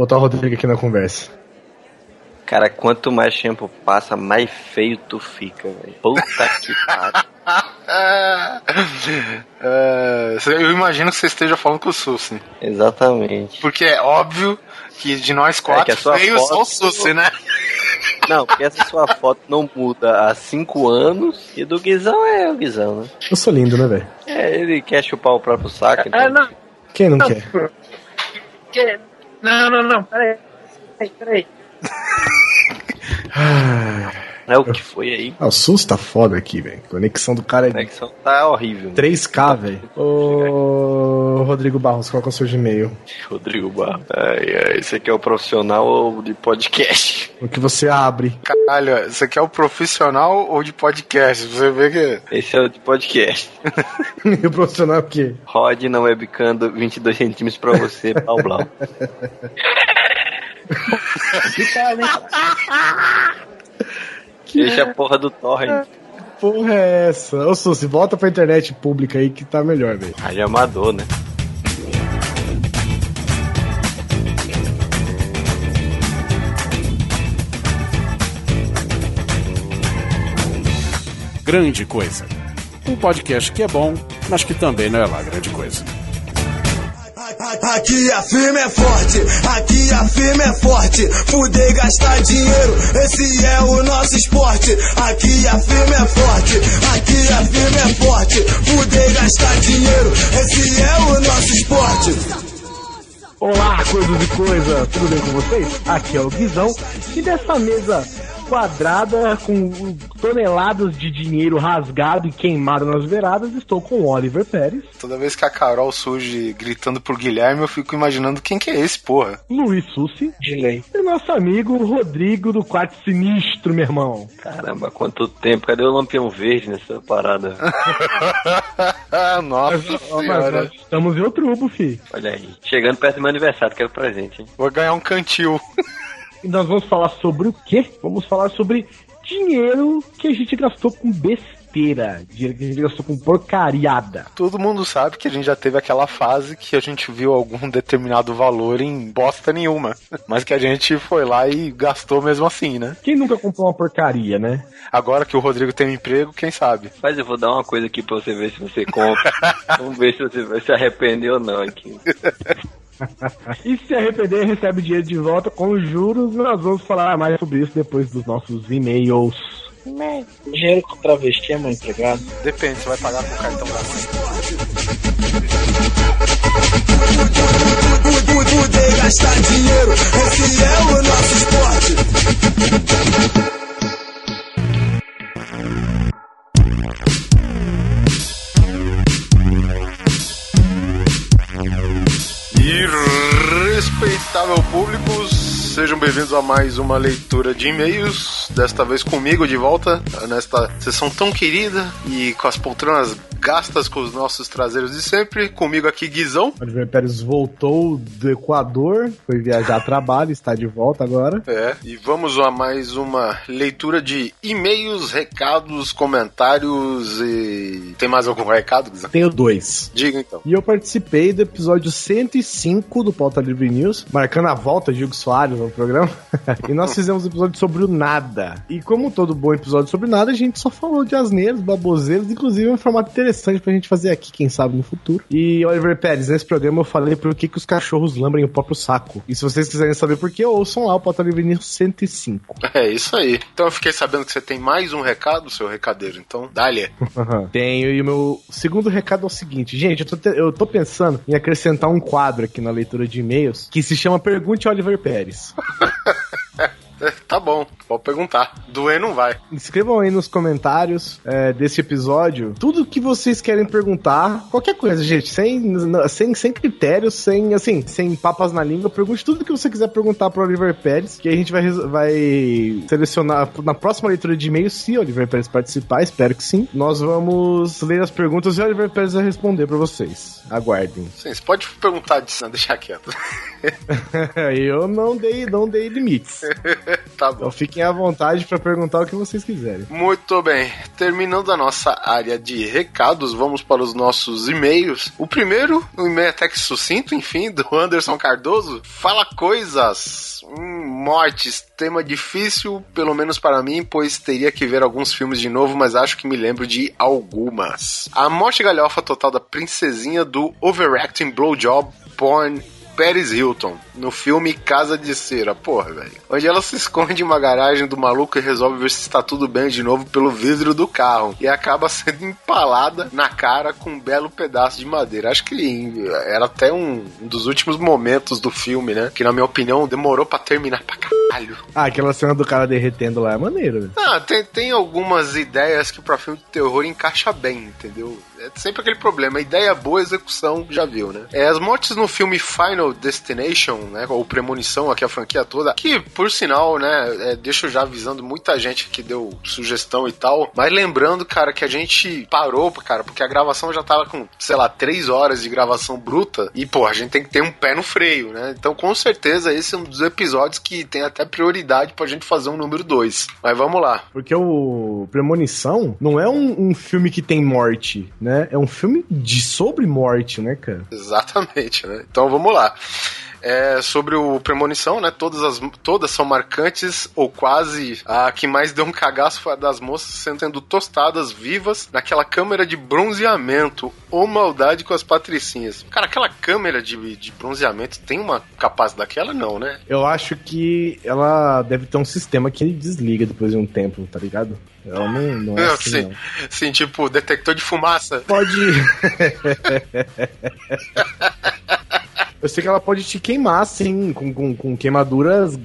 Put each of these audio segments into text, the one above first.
botar o Rodrigo aqui na conversa. Cara, quanto mais tempo passa, mais feio tu fica, velho. Puta que pariu. É, eu imagino que você esteja falando com o Sussi. Exatamente. Porque é óbvio que de nós É quatro, que a sua feios só o foto- Sussi, né? Não, porque essa sua foto não muda há cinco anos e do Guizão é o Guizão, né? Eu sou lindo, né, velho? É, ele quer chupar o próprio saco, então. Ah, não. Quem não Não. quer? Que... Não, não, não. Peraí. Peraí, peraí. É o que foi aí. Ah, o SUS tá foda aqui, velho. Conexão do cara é conexão tá horrível. 3K, velho. Ô, Rodrigo Barros, qual que é o seu Gmail? Rodrigo Barro. Ai, ai, esse aqui é o profissional de podcast. O que você abre? Caralho, você quer o profissional ou de podcast? Você vê que. Esse é o de podcast. E o profissional é o quê? Rod na webcam do 22 centímetros pra você, Blau Blau. Deixa a porra do torrent. Porra é essa? Ô, Susi, volta pra internet pública aí que tá melhor, velho. Rádio amador, né? Grande Coisa. Um podcast que é bom, mas que também não é lá grande coisa. Aqui a firma é forte, aqui a firma é forte. Fuder e gastar dinheiro, esse é o nosso esporte. Aqui a firma é forte, aqui a firma é forte. Fuder e gastar dinheiro, esse é o nosso esporte. Olá, coisas e coisa, tudo bem com vocês? Aqui é o Guizão e dessa mesa quadrada com toneladas de dinheiro rasgado e queimado nas beiradas, estou com o Oliver Pérez, Toda vez que a Carol surge gritando por Guilherme, eu fico imaginando quem que é esse, porra. Luiz Sussi De lei. e nosso amigo Rodrigo do Quarto Sinistro, meu irmão. Caramba, quanto tempo. Cadê o lampião verde nessa parada? Nossa mas senhora. nós estamos em outubro, fi. Olha aí. Chegando perto do meu aniversário, quero presente, hein? Vou ganhar um cantil. E nós vamos falar sobre o quê? Vamos falar sobre dinheiro que a gente gastou com besteira, dinheiro que a gente gastou com porcariada. Todo mundo sabe que a gente já teve aquela fase que a gente viu algum determinado valor em bosta nenhuma. Mas que a gente foi lá e gastou mesmo assim, né? Quem nunca comprou uma porcaria, né? Agora que o Rodrigo tem um emprego, quem sabe? Mas eu vou dar uma coisa aqui pra você ver se você compra. Vamos ver se você vai se arrepender ou não aqui. E se arrepender, recebe dinheiro de volta com juros. Nós vamos falar mais sobre isso depois dos nossos e-mails. Dinheiro com travesti é meu empregado. Depende, você vai pagar com o cartão da mãe. Fuder e gastar dinheiro, esse é o nosso esporte. Respeitável público, sejam bem-vindos a mais uma leitura de e-mails. Desta vez comigo de volta, nesta sessão tão querida e com as poltronas gastas com os nossos traseiros de sempre. Comigo aqui, Guizão. Oliver Pérez voltou do Equador, foi viajar a trabalho, está de volta agora. É, e vamos a mais uma leitura de e-mails, recados, comentários e. Tem mais algum recado, Guizão? Tenho dois. Diga então. E eu participei do episódio 105 do Pauta Livre News, marcando a volta de Hugo Soares no programa. e nós fizemos um episódio sobre o nada. E como todo bom episódio sobre nada, a gente só falou de asneiros, baboseiros, inclusive um formato interessante pra gente fazer aqui, quem sabe no futuro. E Oliver Pérez, nesse programa eu falei por que, que os cachorros lambem o próprio saco. E se vocês quiserem saber por que, ouçam lá o Pauta Livre News 105. É isso aí. Então eu fiquei sabendo que você tem mais um recado, seu recadeiro. Então, dá-lhe. Tenho, e o meu segundo recado é o seguinte, gente, eu tô, te- eu tô pensando em acrescentar um quadro aqui na leitura de e-mails que se chama Pergunte Oliver Pérez. É, tá bom, pode perguntar. Doer não vai. Escrevam aí nos comentários é, desse episódio tudo que vocês querem perguntar, qualquer coisa, gente, sem, sem, sem critérios, sem assim, sem papas na língua, pergunte tudo que você quiser perguntar pro Oliver Pérez, que a gente vai, vai selecionar na próxima leitura de e-mails, se o Oliver Pérez participar, espero que sim. Nós vamos ler as perguntas e o Oliver Pérez vai responder pra vocês. Aguardem. Sim, você pode perguntar disso, não, deixar quieto. Eu não dei, não dei limites. Tá bom. Então fiquem à vontade pra perguntar o que vocês quiserem. Muito bem. Terminando a nossa área de recados, vamos para os nossos e-mails. O primeiro, um e-mail até que sucinto, enfim, do Anderson Cardoso. Fala coisas. Hum, mortes, tema difícil, pelo menos para mim, pois teria que ver alguns filmes de novo, mas acho que me lembro de algumas. A morte galhofa total da princesinha do Overacting Blowjob Porn Paris Hilton, no filme Casa de Cera, porra, velho. Onde ela se esconde em uma garagem do maluco e resolve ver se está tudo bem de novo pelo vidro do carro. E acaba sendo empalada na cara com um belo pedaço de madeira. Acho que era até um, dos últimos momentos do filme, né? Que na minha opinião demorou para terminar pra caralho. Ah, aquela cena do cara derretendo lá é maneiro, velho. Ah, tem, tem algumas ideias que pra filme de terror encaixa bem, entendeu? É sempre aquele problema, ideia boa, execução, já viu, né? É, as mortes no filme Final Destination, né? Ou Premonição, aqui a franquia toda, que, por sinal, né, é, deixa eu já avisando muita gente que deu sugestão e tal, mas lembrando, cara, que a gente parou, cara, porque a gravação já tava com, sei lá, três horas de gravação bruta, e, pô, a gente tem que ter um pé no freio, né? Então, com certeza, esse é um dos episódios que tem até prioridade pra gente fazer um número dois. Mas vamos lá. Porque o Premonição não é um, um filme que tem morte, né? É um filme de sobre morte, né, cara? Exatamente, né? Então vamos lá. É sobre o Premonição, né? Todas, as, todas são marcantes, ou quase. A que mais deu um cagaço foi a das moças sendo tostadas vivas naquela câmera de bronzeamento. Ou maldade com as patricinhas. Cara, aquela câmera de, de bronzeamento tem uma capacidade daquela, não, né? Eu acho que ela deve ter um sistema que ele desliga depois de um tempo, tá ligado? Ela não, não é assim, sim, não. sim, tipo, detector de fumaça. Pode. Eu sei que ela pode te queimar, assim, com, com, com queimaduras,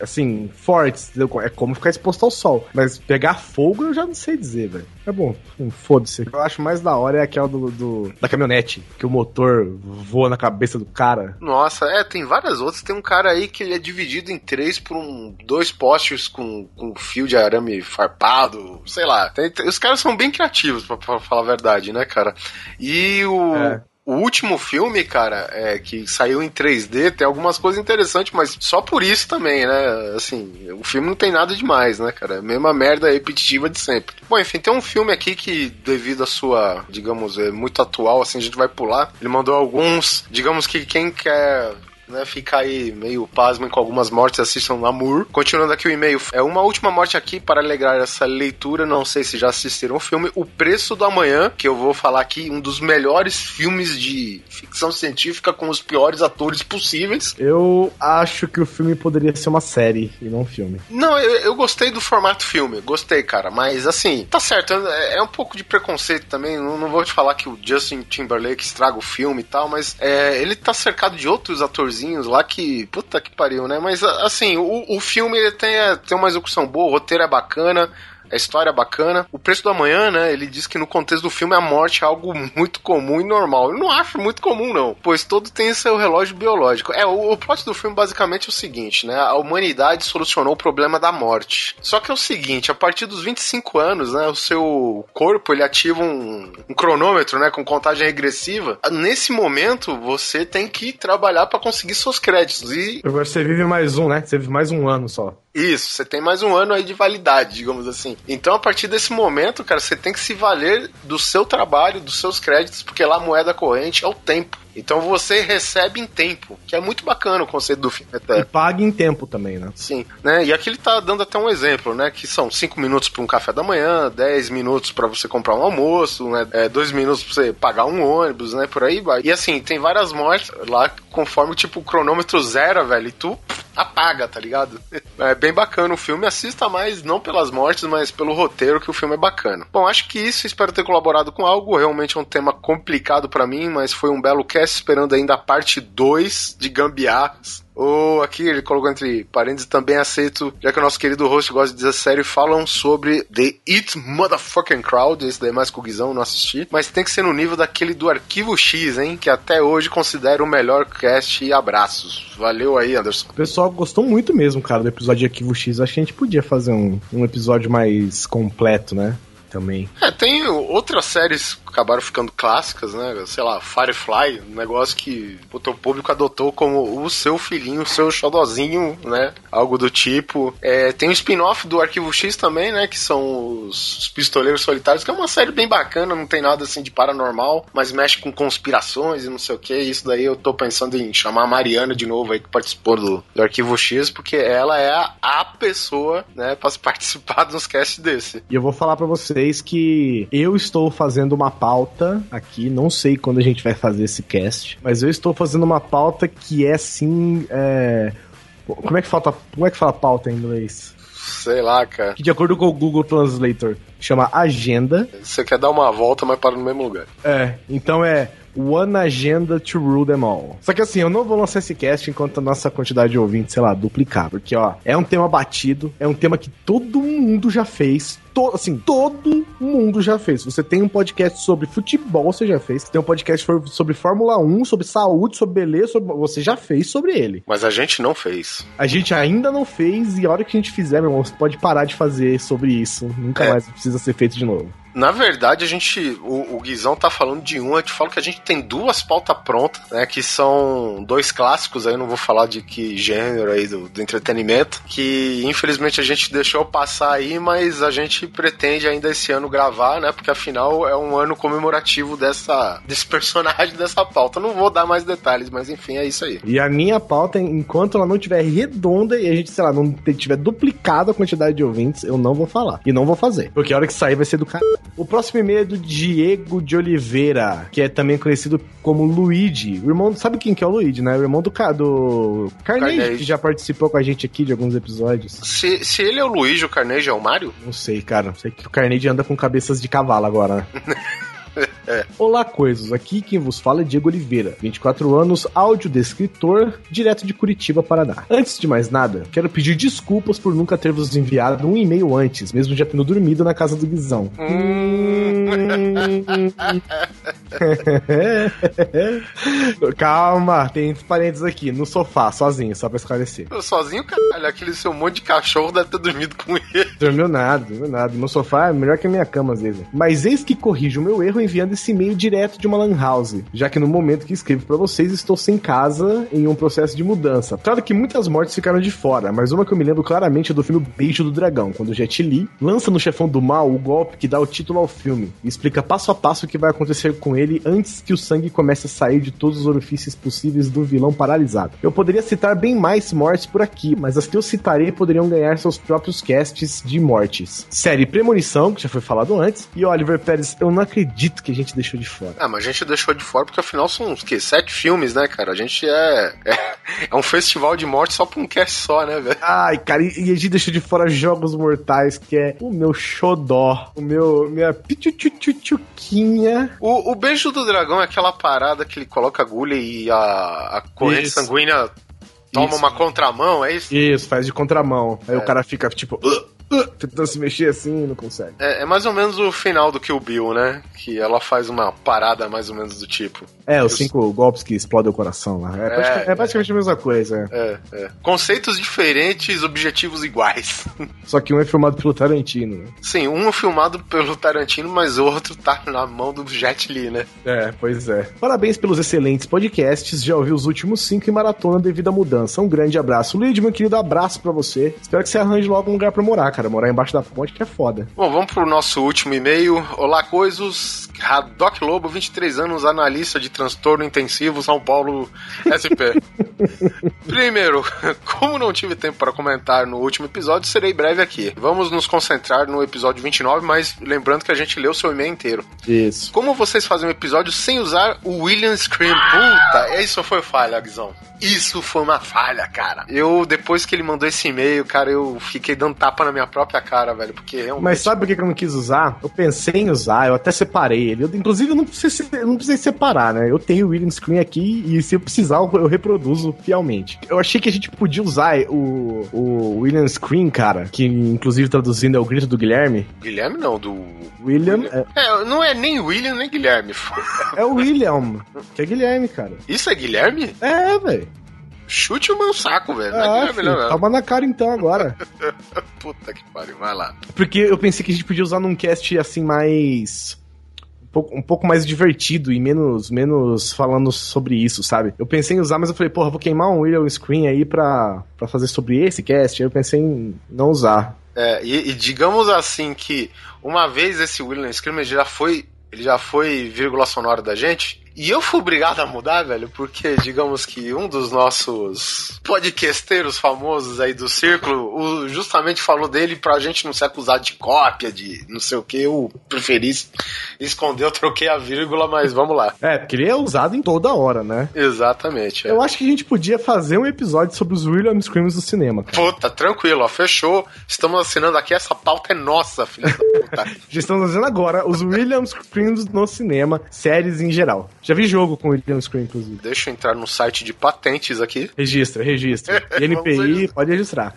assim, fortes. entendeu? É como ficar exposto ao sol. Mas pegar fogo eu já não sei dizer, velho. É bom, foda-se. Eu acho mais da hora é aquela do, do- da caminhonete, que o motor voa na cabeça do cara. Nossa, é, tem várias outras. Tem um cara aí que ele é dividido em três por um, dois postes com, com fio de arame farpado, sei lá. Tem- tem- os caras são bem criativos, pra, pra falar a verdade, né, cara? E o. É. O último filme, cara, é, que saiu em 3D, tem algumas coisas interessantes, mas só por isso também, né? Assim, o filme não tem nada demais, né, cara? É a mesma merda repetitiva de sempre. Bom, enfim, tem um filme aqui que, devido à sua, digamos, é muito atual, assim, a gente vai pular. Ele mandou alguns, digamos que quem quer né, ficar aí meio pasmo com algumas mortes, assistam Namur. Continuando aqui o e-mail, é uma última morte aqui para alegrar essa leitura, não sei se já assistiram o filme, O Preço do Amanhã, que eu vou falar aqui, um dos melhores filmes de ficção científica com os piores atores possíveis. Eu acho que o filme poderia ser uma série e não um filme. Não, eu, eu gostei do formato filme, gostei, cara, mas assim, tá certo, é, é um pouco de preconceito também, não, não vou te falar que o Justin Timberlake estraga o filme e tal, mas é, ele tá cercado de outros lá que, puta que pariu, né? Mas assim, o, o filme ele tem, é, tem uma execução boa, o roteiro é bacana, a história é bacana. O preço do amanhã, né? Ele diz que no contexto do filme a morte é algo muito comum e normal. Eu não acho muito comum, não. Pois todo tem seu relógio biológico. É, o, o plot do filme basicamente é o seguinte, né? A humanidade solucionou o problema da morte. Só que é o seguinte, a partir dos 25 anos, né? O seu corpo, ele ativa um, um cronômetro, né? Com contagem regressiva. Nesse momento, você tem que trabalhar para conseguir seus créditos. E Agora você vive mais um, né? Você vive mais um ano só. Isso, você tem mais um ano aí de validade, digamos assim. Então, a partir desse momento, cara, você tem que se valer do seu trabalho, dos seus créditos, porque lá a moeda corrente é o tempo. Então você recebe em tempo, que é muito bacana o conceito do filme E paga em tempo também, né? Sim, né? E aqui ele tá dando até um exemplo, né? Que são 5 minutos para um café da manhã, 10 minutos para você comprar um almoço, né? 2 minutos para você pagar um ônibus, né? Por aí vai. E assim, tem várias mortes lá conforme tipo o cronômetro zero, velho, e tu apaga, tá ligado? É bem bacana o filme. Assista mais, não pelas mortes, mas pelo roteiro, que o filme é bacana. Bom, acho que isso. Espero ter colaborado com algo. Realmente é um tema complicado para mim, mas foi um belo cast. Esperando ainda a parte 2 de Gambiarras. Ou aqui ele colocou entre parênteses também aceito, já que o nosso querido host gosta de dizer sério, falam sobre The It Motherfucking Crowd, esse daí é mais com o Guizão, não assisti, mas tem que ser no nível daquele do Arquivo X, hein, que até hoje considero o melhor cast e abraços. Valeu aí, Anderson. O pessoal gostou muito mesmo, cara, do episódio de Arquivo X. Acho que a gente podia fazer um, um episódio mais completo, né? Também. É, tem outras séries acabaram ficando clássicas, né? Sei lá, Firefly, um negócio que o público adotou como o seu filhinho, o seu xodozinho, né? Algo do tipo. É, tem o spin-off do Arquivo X também, né? Que são os, os Pistoleiros Solitários, que é uma série bem bacana, não tem nada assim de paranormal, mas mexe com conspirações e não sei o que. Isso daí eu tô pensando em chamar a Mariana de novo aí que participou do, do Arquivo X, porque ela é a, a pessoa, né, pra participar dos casts desse. E eu vou falar pra vocês que eu estou fazendo uma pauta aqui, não sei quando a gente vai fazer esse cast, mas eu estou fazendo uma pauta que é assim. É... Como é que falta. Como é que fala pauta em inglês? Sei lá, cara. Que de acordo com o Google Translator chama agenda. Você quer dar uma volta, mas para no mesmo lugar. É, então é One Agenda to Rule Them All. Só que assim, eu não vou lançar esse cast enquanto a nossa quantidade de ouvintes, sei lá, duplicar. Porque, ó, é um tema batido, é um tema que todo mundo já fez. To, assim, todo mundo já fez. Você tem um podcast sobre futebol, você já fez. Você tem um podcast sobre Fórmula 1, sobre saúde, sobre beleza, sobre- você já fez sobre ele. Mas a gente não fez. A gente ainda não fez e a hora que a gente fizer, meu irmão, você pode parar de fazer sobre isso. Nunca É. mais precisa ser feito de novo. Na verdade, a gente. O, o Guizão tá falando de um, eu te falo que a gente tem duas pautas prontas, né? Que são dois clássicos aí, não vou falar de que gênero aí do, do entretenimento. Que infelizmente a gente deixou passar aí, mas a gente pretende ainda esse ano gravar, né? Porque afinal é um ano comemorativo dessa, desse personagem dessa pauta. Não vou dar mais detalhes, mas enfim, é isso aí. E a minha pauta, enquanto ela não tiver redonda e a gente, sei lá, não tiver duplicado a quantidade de ouvintes, eu não vou falar. E não vou fazer. Porque a hora que sair vai ser do cara. O próximo e-mail é do Diego de Oliveira, que é também conhecido como Luigi. O irmão, sabe quem que é o Luigi, né? O irmão do, do Carnage, Carnage. que já participou com a gente aqui de alguns episódios. Se, se ele é o Luigi, o Carnegie é o Mario? Não sei, cara. Sei que o Carnage anda com cabeças de cavalo agora, né? Olá, coisas. Aqui quem vos fala é Diego Oliveira, 24 anos, audiodescritor, direto de Curitiba, Paraná. Antes de mais nada, quero pedir desculpas por nunca ter vos enviado um e-mail antes, mesmo já tendo dormido na casa do Guizão. Calma, tem parênteses aqui, no sofá, sozinho, só pra esclarecer. Eu sozinho, caralho, aquele seu monte de cachorro deve ter dormido com ele. Dormiu nada, dormiu nada. Meu sofá é melhor que a minha cama, às vezes. Mas eis que corrijo o meu erro enviando esse e-mail direto de uma lan house, já que no momento que escrevo pra vocês estou sem casa em um processo de mudança. Claro que muitas mortes ficaram de fora, mas uma que eu me lembro claramente é do filme Beijo do Dragão, quando Jet Li lança no chefão do mal o golpe que dá o título ao filme e explica passo a passo o que vai acontecer com ele antes que o sangue comece a sair de todos os orifícios possíveis do vilão paralisado. Eu poderia citar bem mais mortes por aqui, mas as que eu citarei poderiam ganhar seus próprios casts de mortes. Série Premonição, que já foi falado antes, e Oliver Pérez, eu não acredito que a gente deixou de fora. Ah, mas a gente deixou de fora porque afinal são uns que sete filmes, né, cara? A gente é, é é um festival de morte só pra um cast só, né, velho? Ai, cara, e e a gente deixou de fora Jogos Mortais, que é o meu xodó, o meu, minha pichuchuchuquinha. O, o beijo do dragão é aquela parada que ele coloca agulha e a, a corrente sanguínea toma Isso. uma contramão, é isso? Isso, faz de contramão. Aí É. o cara fica, tipo, tentando se mexer assim e não consegue. É, é mais ou menos o final do Kill Bill, né? Que ela faz uma parada mais ou menos do tipo. É, os cinco golpes que explodem o coração lá. É, É, é praticamente a mesma coisa. É, é. Conceitos diferentes, objetivos iguais. Só que um é filmado pelo Tarantino. né? Sim, um é filmado pelo Tarantino, mas o outro tá na mão do Jet Li, né? É, pois é. Parabéns pelos excelentes podcasts. Já ouvi os últimos cinco em maratona devido à mudança. Um grande abraço. Luigi, meu querido, abraço pra você. Espero que você arranje logo um lugar pra morar, cara. Morar embaixo da ponte que é foda. Bom, vamos pro nosso último e-mail. Olá, coisos. Radoc Lobo, 23 anos, analista de transtorno intensivo, São Paulo, SP. Primeiro, como não tive tempo para comentar no último episódio, serei breve aqui. Vamos nos concentrar no episódio 29, mas lembrando que a gente leu seu e-mail inteiro. Isso. Como vocês fazem um episódio sem usar o William Scream? Puta, isso foi falha, Guizão. Isso foi uma falha, cara. Eu, depois que ele mandou esse e-mail, cara, eu fiquei dando tapa na minha própria cara, velho, porque realmente... Mas sabe por que eu não quis usar? Eu pensei em usar, eu até separei ele. Eu, inclusive, eu não precisei, eu não precisei separar, né? Eu tenho o William Screen aqui e se eu precisar, eu eu reproduzo fielmente. Eu achei que a gente podia usar o, o William Screen, cara, que inclusive traduzindo é o grito do Guilherme. Guilherme não, do... William é, É, não é nem William nem Guilherme. é o William, que é Guilherme, cara. Isso é Guilherme? É, velho. Chute o meu saco, velho. É Ah, Guilherme, filho, não, não. toma na cara então agora. Puta que pariu, vai lá. Porque eu pensei que a gente podia usar num cast assim mais. pouco, um pouco mais divertido e menos, menos falando sobre isso, sabe? Eu pensei em usar, mas eu falei, porra, vou queimar um William Screen aí pra, pra fazer sobre esse cast. Aí eu pensei em não usar. É, e, e digamos assim que uma vez esse William Screamer já foi. Ele já foi vírgula sonora da gente. E eu fui obrigado a mudar, velho, porque digamos que um dos nossos podcasteiros famosos aí do círculo o- justamente falou dele pra gente não ser acusado de cópia, de não sei o que. Eu preferi esconder, eu troquei a vírgula, mas vamos lá. É, porque ele é usado em toda hora, né? Exatamente. é. Eu acho que a gente podia fazer um episódio sobre os William Screams do cinema, cara. Puta, tranquilo, ó, fechou. Estamos assinando aqui, essa pauta é nossa, filha puta. Já estamos fazendo agora os William Screams no cinema, séries em geral. Já vi jogo com William Scream, inclusive. Deixa eu entrar no site de patentes aqui. Registra, registra. INPI, registrar. pode registrar.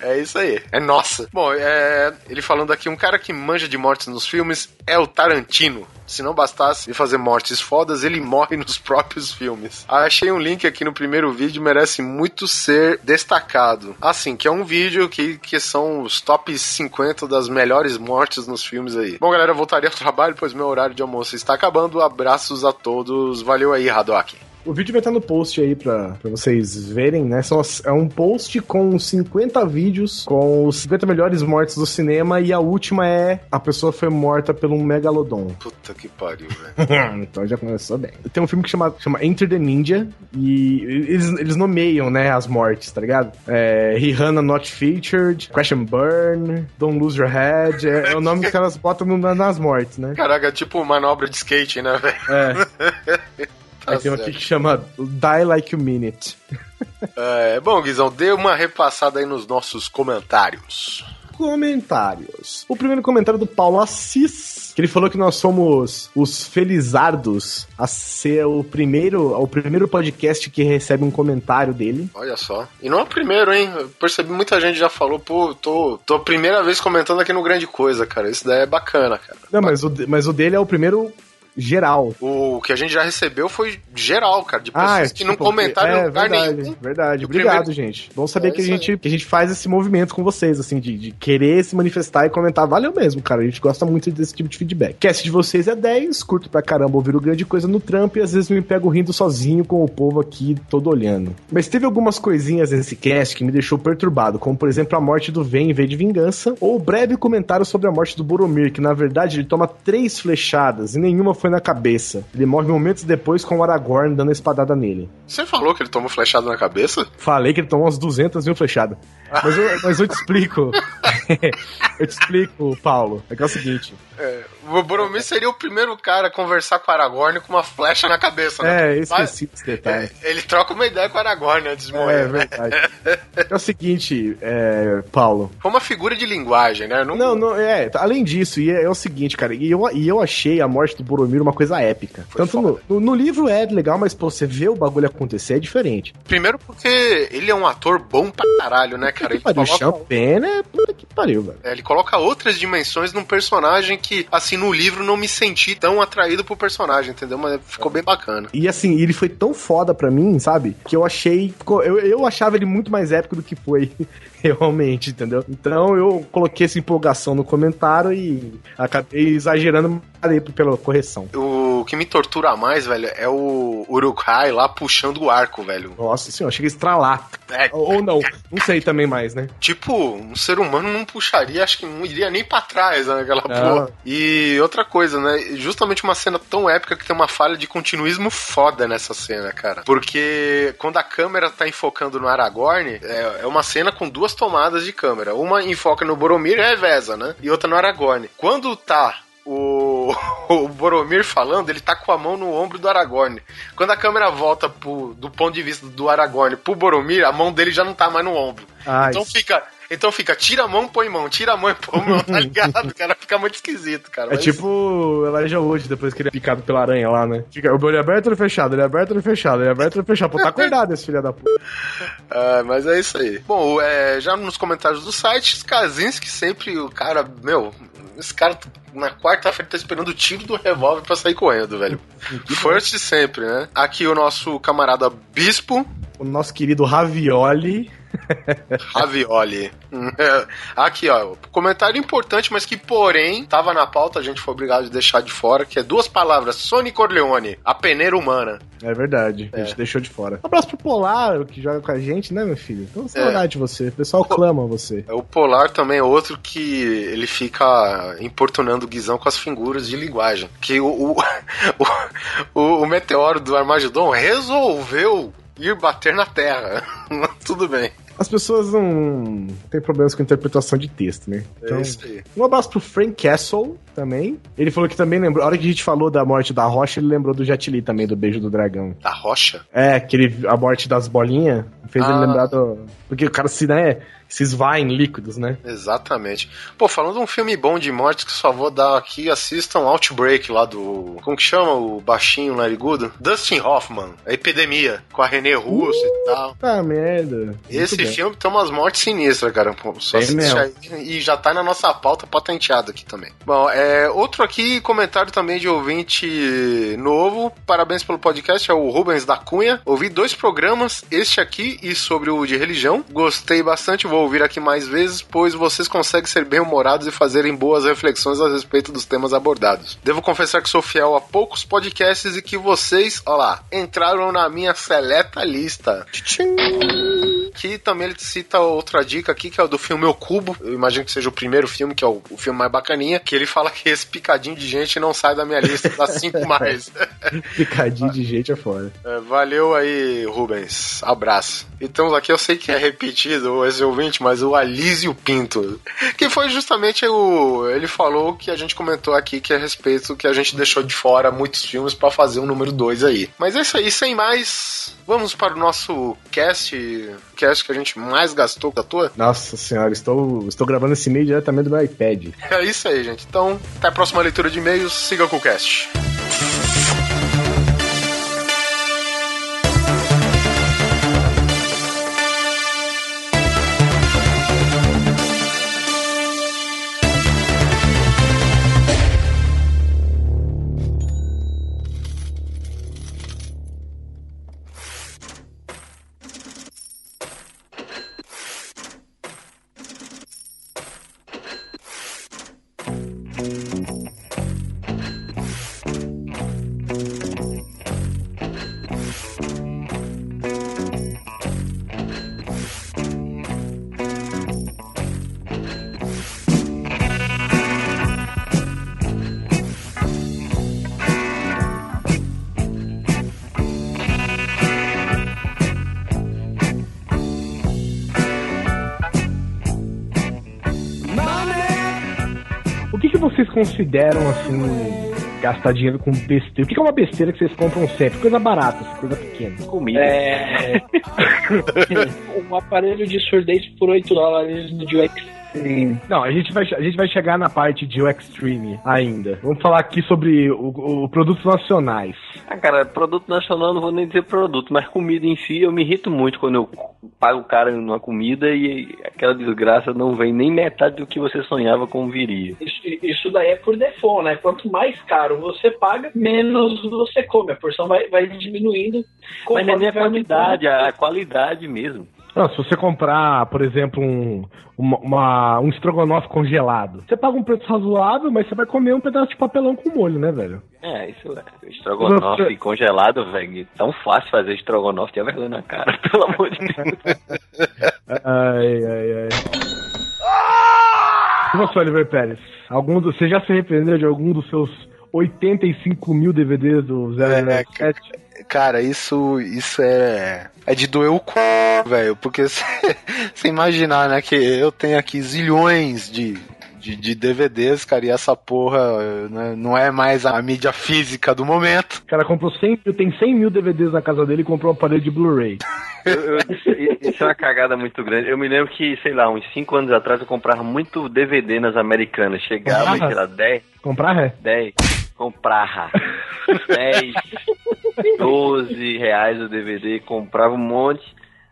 É isso aí, é nossa. Bom, é, ele falando aqui, um cara que manja de mortes nos filmes é o Tarantino. Se não bastasse ele fazer mortes fodas, ele morre nos próprios filmes. Achei um link aqui no primeiro vídeo, merece muito ser destacado. Assim, que é um vídeo que, que são os top 50 das melhores mortes nos filmes aí. Bom, galera, eu voltaria ao trabalho, pois meu horário de almoço está acabando. Abraços a todos. Valeu aí, Haddock. O vídeo vai estar no post aí pra, pra vocês verem, né? São é um post com 50 vídeos, com os 50 melhores mortes do cinema, e a última é a pessoa foi morta por um megalodon. Puta que pariu, velho. então já começou bem. Tem um filme que chama, chama Enter the Ninja, e eles, eles nomeiam, né, as mortes, tá ligado? É, Rihanna Not Featured, Crash and Burn, Don't Lose Your Head, é, é o nome que os caras botam nas mortes, né? Caraca, é tipo manobra de skate, né, velho? É. Tá Aí tem um aqui que chama Die Like Mean It. É, bom, Guizão, dê uma repassada aí nos nossos comentários. Comentários. O primeiro comentário do Paulo Assis, que ele falou que nós somos os felizardos a ser o primeiro, o primeiro podcast que recebe um comentário dele. Olha só. E não é o primeiro, hein? Eu percebi muita gente já falou, pô, tô, tô a primeira vez comentando aqui no Grande Coisa, cara. Isso daí é bacana, cara. Não, mas o, mas o dele é o primeiro geral. O que a gente já recebeu foi geral, cara, de pessoas que não tipo, comentaram é, lugar verdade, nenhum. Verdade, O obrigado, primeiro- gente. Bom saber É que, a gente, que a gente faz esse movimento com vocês, assim, de, de querer se manifestar e comentar. Valeu mesmo, cara. A gente gosta muito desse tipo de feedback. Cast de vocês é 10, curto pra caramba ouvir o grande coisa no trampo e às vezes me pego rindo sozinho com o povo aqui todo olhando. Mas teve algumas coisinhas nesse cast que me deixou perturbado, como por exemplo a morte do Ven em vez de vingança, ou o breve comentário sobre a morte do Boromir, que na verdade ele toma três flechadas e nenhuma foi na cabeça. Ele morre momentos depois com o Aragorn dando a espadada nele. Você falou que ele tomou flechada na cabeça? Falei que ele tomou umas 200 mil flechadas. Mas eu, mas eu te explico. eu te explico, Paulo. É que é o seguinte. É, o Boromir seria o primeiro cara a conversar com o Aragorn com uma flecha na cabeça, né? É, Mas- esqueci desse detalhe. É, ele troca uma ideia com o Aragorn antes de morrer. É né? verdade. É o seguinte, é, Paulo. Foi uma figura de linguagem, né? Não, Não, não, é, além disso, e é, é o seguinte, cara, e eu, e eu achei a morte do Boromir uma coisa épica. Foi Tanto no, no, no livro é legal, mas pô, você vê o bagulho acontecer é diferente. Primeiro porque ele é um ator bom pra caralho, né, cara? Ele Pariu, o coloca, Champagne é puta que pariu, velho. é, ele coloca outras dimensões num personagem que, assim, no livro não me senti tão atraído pro personagem, entendeu? Mas ficou bem bacana. E assim, ele foi tão foda pra mim, sabe? Que eu achei. Eu, eu achava ele muito mais épico do que foi realmente, entendeu? Então eu coloquei essa empolgação no comentário e acabei exagerando pela correção. O que me tortura mais, velho, é o Urukai lá puxando o arco, velho. Nossa senhora, chega a estralar. É, Ou não, não sei também mais, né? tipo, um ser humano não puxaria, acho que não iria nem pra trás né, naquela Não. porra. E outra coisa, né? Justamente uma cena tão épica que tem uma falha de continuismo foda nessa cena, cara. Porque quando a câmera tá enfocando no Aragorn, é, é uma cena com duas tomadas de câmera. Uma enfoca no Boromir e reveza, né? E outra no Aragorn. Quando tá o, o Boromir falando, ele tá com a mão no ombro do Aragorn. Quando a câmera volta pro- do ponto de vista do Aragorn pro Boromir, a mão dele já não tá mais no ombro. Ah, então fica. Então fica, tira a mão, põe mão, tira a mão e põe mão, tá ligado? Cara, fica muito esquisito, cara. É mas- tipo o Elijah Wood, depois que ele é picado pela aranha lá, né? Fica o olho aberto ou fechado, ele é aberto ou fechado, ele é aberto ou fechado. Pô, tá acordado esse filho da puta. Ah, mas é isso aí. Bom, é, já nos comentários do site, Skazinski sempre, o cara, meu, esse cara na quarta-feira tá esperando o tiro do revólver pra sair correndo, velho. First sempre, né? Aqui o nosso camarada Bispo. O nosso querido Ravioli. Ravioli. Aqui, ó. Comentário importante, mas que, porém, tava na pauta, a gente foi obrigado a deixar de fora, que é duas palavras. Sony Corleone, a peneira humana. É verdade, a gente deixou de fora. Um abraço pro Polar, que joga com a gente, né, meu filho? Então, saudade de você. O pessoal clama você. O Polar também é outro que ele fica importunando o Guizão com as figuras de linguagem. Que o, o, o, o meteoro do Armagedon resolveu ir bater na Terra. Tudo bem. As pessoas não têm problemas com interpretação de texto, né? É isso aí. Um abraço pro Frank Castle também. Ele falou que também lembrou. A hora que a gente falou da morte da rocha, ele lembrou do Jet Li também, do beijo do dragão. Da rocha? É, aquele, a morte das bolinhas fez ele Ah. lembrar do. Porque o cara se, né? Se esvai em líquidos, né? Exatamente. Pô, falando de um filme bom de morte que só vou dar aqui, assistam Outbreak lá do. Como que chama o baixinho narigudo? Dustin Hoffman, a epidemia, com a René Russo e tal. Ah, merda. Esse Muito bem. filme tem umas mortes sinistras, cara. Pô, Só assiste mesmo. aí e já tá na nossa pauta patenteado aqui também. Bom, é, outro aqui, comentário também de ouvinte novo. Parabéns pelo podcast, é o Rubens da Cunha. Ouvi dois programas, este aqui e sobre o de religião. Gostei bastante, vou ouvir aqui mais vezes, pois vocês conseguem ser bem-humorados e fazerem boas reflexões a respeito dos temas abordados. Devo confessar que sou fiel a poucos podcasts e que vocês, ó lá, entraram na minha seleta lista. Que também ele cita outra dica aqui, que é o do filme O Cubo. Eu imagino que seja o primeiro filme, que é o, o filme mais bacaninha. Que ele fala que esse picadinho de gente não sai da minha lista das cinco mais. Picadinho de gente é fora. É, valeu aí, Rubens. Abraço. E temos aqui, eu sei que é repetido esse ouvinte, mas o Alísio Pinto. Que foi justamente o. Ele falou que a gente comentou aqui que é a respeito que a gente deixou de fora muitos filmes pra fazer um número 2 aí. Mas é isso aí, sem mais. Vamos para o nosso cast. Cast que a gente mais gastou com a tua. Nossa senhora, estou, estou gravando esse e-mail diretamente do meu iPad. É isso aí, gente. Então, até a próxima leitura de e-mails. Siga com o cast. Consideram, assim, gastar dinheiro com besteira? O que, é uma besteira que vocês compram sempre? Coisa barata, assim, coisa pequena. Comida. É. um aparelho de surdez por 8 dólares no Extreme. Não, a gente, vai, a gente vai chegar na parte de o Extreme ainda. Vamos falar aqui sobre o, o produtos nacionais. Ah, cara, produto nacional eu não vou nem dizer produto, mas comida em si eu me irrito muito quando eu pago o cara numa comida e aquela desgraça não vem nem metade do que você sonhava como viria. Isso, isso daí é por default, né? Quanto mais caro você paga, menos você come. A porção vai, vai diminuindo. Mas não é nem a quantidade, a qualidade mesmo. Não, se você comprar, por exemplo, um, uma, uma- um estrogonofe congelado, você paga um preço razoável, mas você vai comer um pedaço de papelão com molho, né, velho? É, isso é. Estrogonofe congelado, velho. Tão fácil fazer estrogonofe, tinha vergonha na cara, pelo amor de Deus. Ai, ai, ai. E você, Oliver Pérez? Algum do, você já se arrependeu de algum dos seus 85 mil DVDs do É, 007? Cara, isso, isso é. É de doer o cu, velho. Porque você imaginar, né, que eu tenho aqui zilhões de, de, de DVDs, cara, e essa porra né, não é mais a mídia física do momento. O cara comprou 100 mil, tem 100 mil DVDs na casa dele e comprou um aparelho de Blu-ray. Isso é uma cagada muito grande. Eu me lembro que, sei lá, uns 5 anos atrás eu comprava muito DVD nas americanas. Chegava, Ah. sei lá, 10, Comprar, é? 10, comprava 10, 12 reais o DVD, comprava um monte.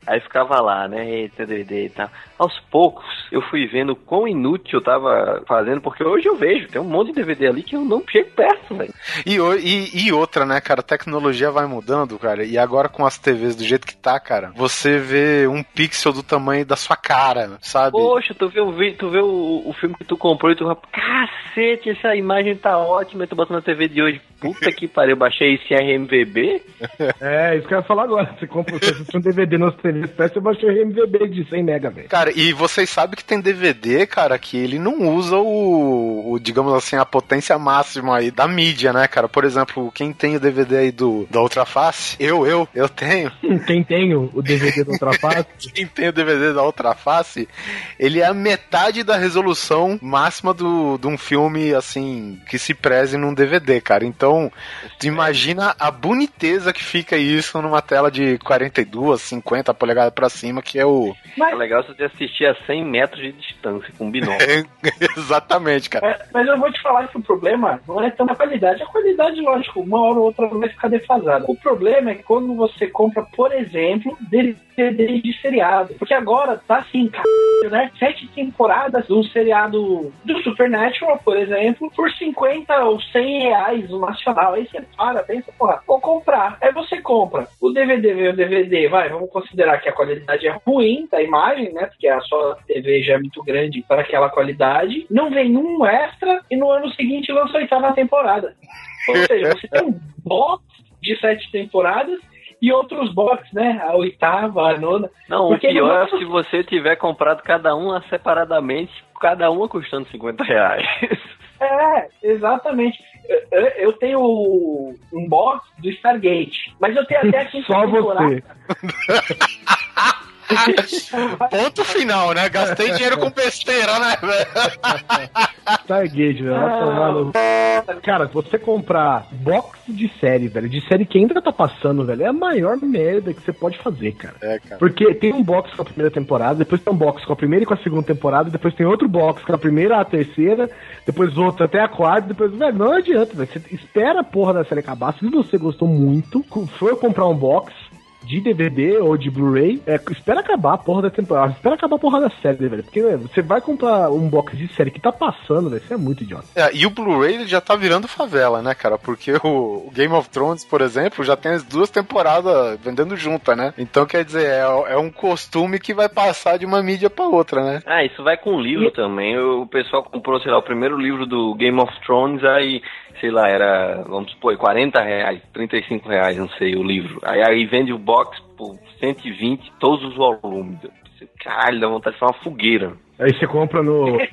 Aí ficava lá, né? Eita, DVD e tal. Aos poucos, eu fui vendo quão inútil eu tava fazendo, porque hoje eu vejo, tem um monte de DVD ali que eu não chego perto, velho. E, e, e outra, né, cara? A tecnologia vai mudando, cara. E agora com as TVs do jeito que tá, cara, você vê um pixel do tamanho da sua cara, sabe? Poxa, tu vê, o, tu vê o, o filme que tu comprou e tu fala, cacete, essa imagem tá ótima, e tu bota na TV de hoje. Puta que pariu, eu baixei esse RMVB. É, isso que eu ia falar agora. Você compra você um DVD nos TVs, você baixou o MVB de 100 mega, velho. Cara, e vocês sabem que tem DVD, cara, que ele não usa o, o, digamos assim, a potência máxima aí da mídia, né, cara? Por exemplo, quem tem o DVD aí do, da Outra Face, eu, eu, eu tenho. Quem tem o DVD do Ultraface, Quem tem o DVD da Outra Face, ele é a metade da resolução máxima do, de um filme, assim, que se preze num DVD, cara. Então, tu imagina a boniteza que fica isso numa tela de 42, 50 polegadas pra cima, que é o... É legal você assistir a 100 metros de distância com um binóculo. Exatamente, cara. É, mas eu vou te falar que o problema não é tanto a qualidade. A qualidade, lógico, uma hora ou outra vai ficar defasada. O problema é quando você compra, por exemplo, DVD de seriado. Porque agora tá assim, c... né? Sete temporadas de um seriado do Supernatural, por exemplo, por 50 ou 100 reais no nacional. Aí você para, pensa, porra, vou comprar. Aí você compra. O DVD veio o DVD, vai, vamos considerar que a qualidade é ruim da imagem, né? Porque a sua TV já é muito grande para aquela qualidade. Não vem um extra e no ano seguinte lança a oitava temporada. Ou seja, você tem um box de sete temporadas e outros box, né? A oitava, a nona. Não, Porque o pior não- é se você tiver comprado cada uma separadamente, cada uma custando 50 reais. É, exatamente. Eu, eu- tenho um box do Stargate, mas eu tenho até a quinta só você. Ponto final, né? Gastei dinheiro com besteira, né, velho? Stargate, velho. Ah. Cara, se você comprar box de série, velho, de série que ainda tá passando, velho, é a maior merda que você pode fazer, cara. É, cara. Porque tem um box com a primeira temporada, depois tem um box com a primeira e com a segunda temporada, depois tem outro box com a primeira e a terceira, depois outro até a quarta, depois, velho, não adianta, velho. Você espera a porra da série acabar. Se você gostou muito, foi comprar um box de DVD ou de Blu-ray, é, espera acabar a porra da temporada, espera acabar a porra da série, velho. Porque velho, você vai comprar um box de série que tá passando, velho, você é muito idiota. É, e o Blu-ray ele já tá virando favela, né, cara? Porque o, o Game of Thrones, por exemplo, já tem as duas temporadas vendendo junta, né? Então, quer dizer, é, é um costume que vai passar de uma mídia pra outra, né? Ah, isso vai com livro também. O pessoal comprou, sei lá, o primeiro livro do Game of Thrones, aí, sei lá, era, vamos supor, 40 reais, 35 reais, não sei, o livro. Aí, aí vende o box por 120, todos os volumes. Você, Caralho, dá vontade de fazer uma fogueira. Aí você compra no.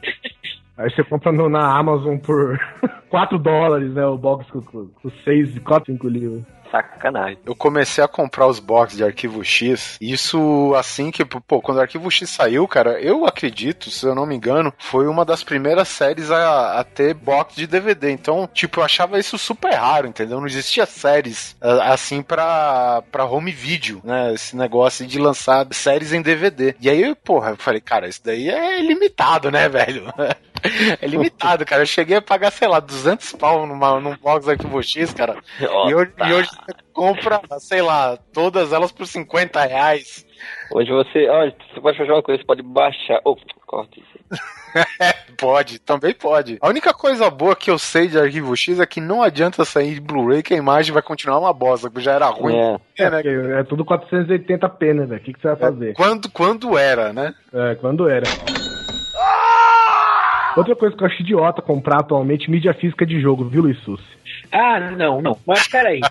Aí você compra no- na Amazon por 4 dólares, né? O box com, com, com 6, 4, 5 livros. Sacanagem. Eu comecei a comprar os boxes de arquivo X. Isso assim que, pô, quando o arquivo X saiu, cara, eu acredito, se eu não me engano, foi uma das primeiras séries a, a ter box de DVD. Então, tipo, eu achava isso super raro, entendeu? Não existia séries assim pra, pra home video, né? Esse negócio de lançar séries em DVD. E aí, porra, eu falei, cara, isso daí é limitado, né, velho? É limitado, cara. Eu cheguei a pagar, sei lá, 200 pau numa, num box arquivo X, cara. E hoje, e hoje você compra, sei lá, todas elas por 50 reais. Hoje você, olha, você pode fazer uma coisa, você pode baixar. Oh, corta isso. Pode, também pode. A única coisa boa que eu sei de arquivo X é que não adianta sair de Blu-ray que a imagem vai continuar uma bosta, porque já era ruim. É. É, né? Porque é tudo 480p, né, velho? O que, que você vai fazer? Quando, quando era, né? É, quando era. Outra coisa que eu acho idiota comprar atualmente, mídia física de jogo, viu, Luiz Sussi? Ah, não, não. Mas peraí.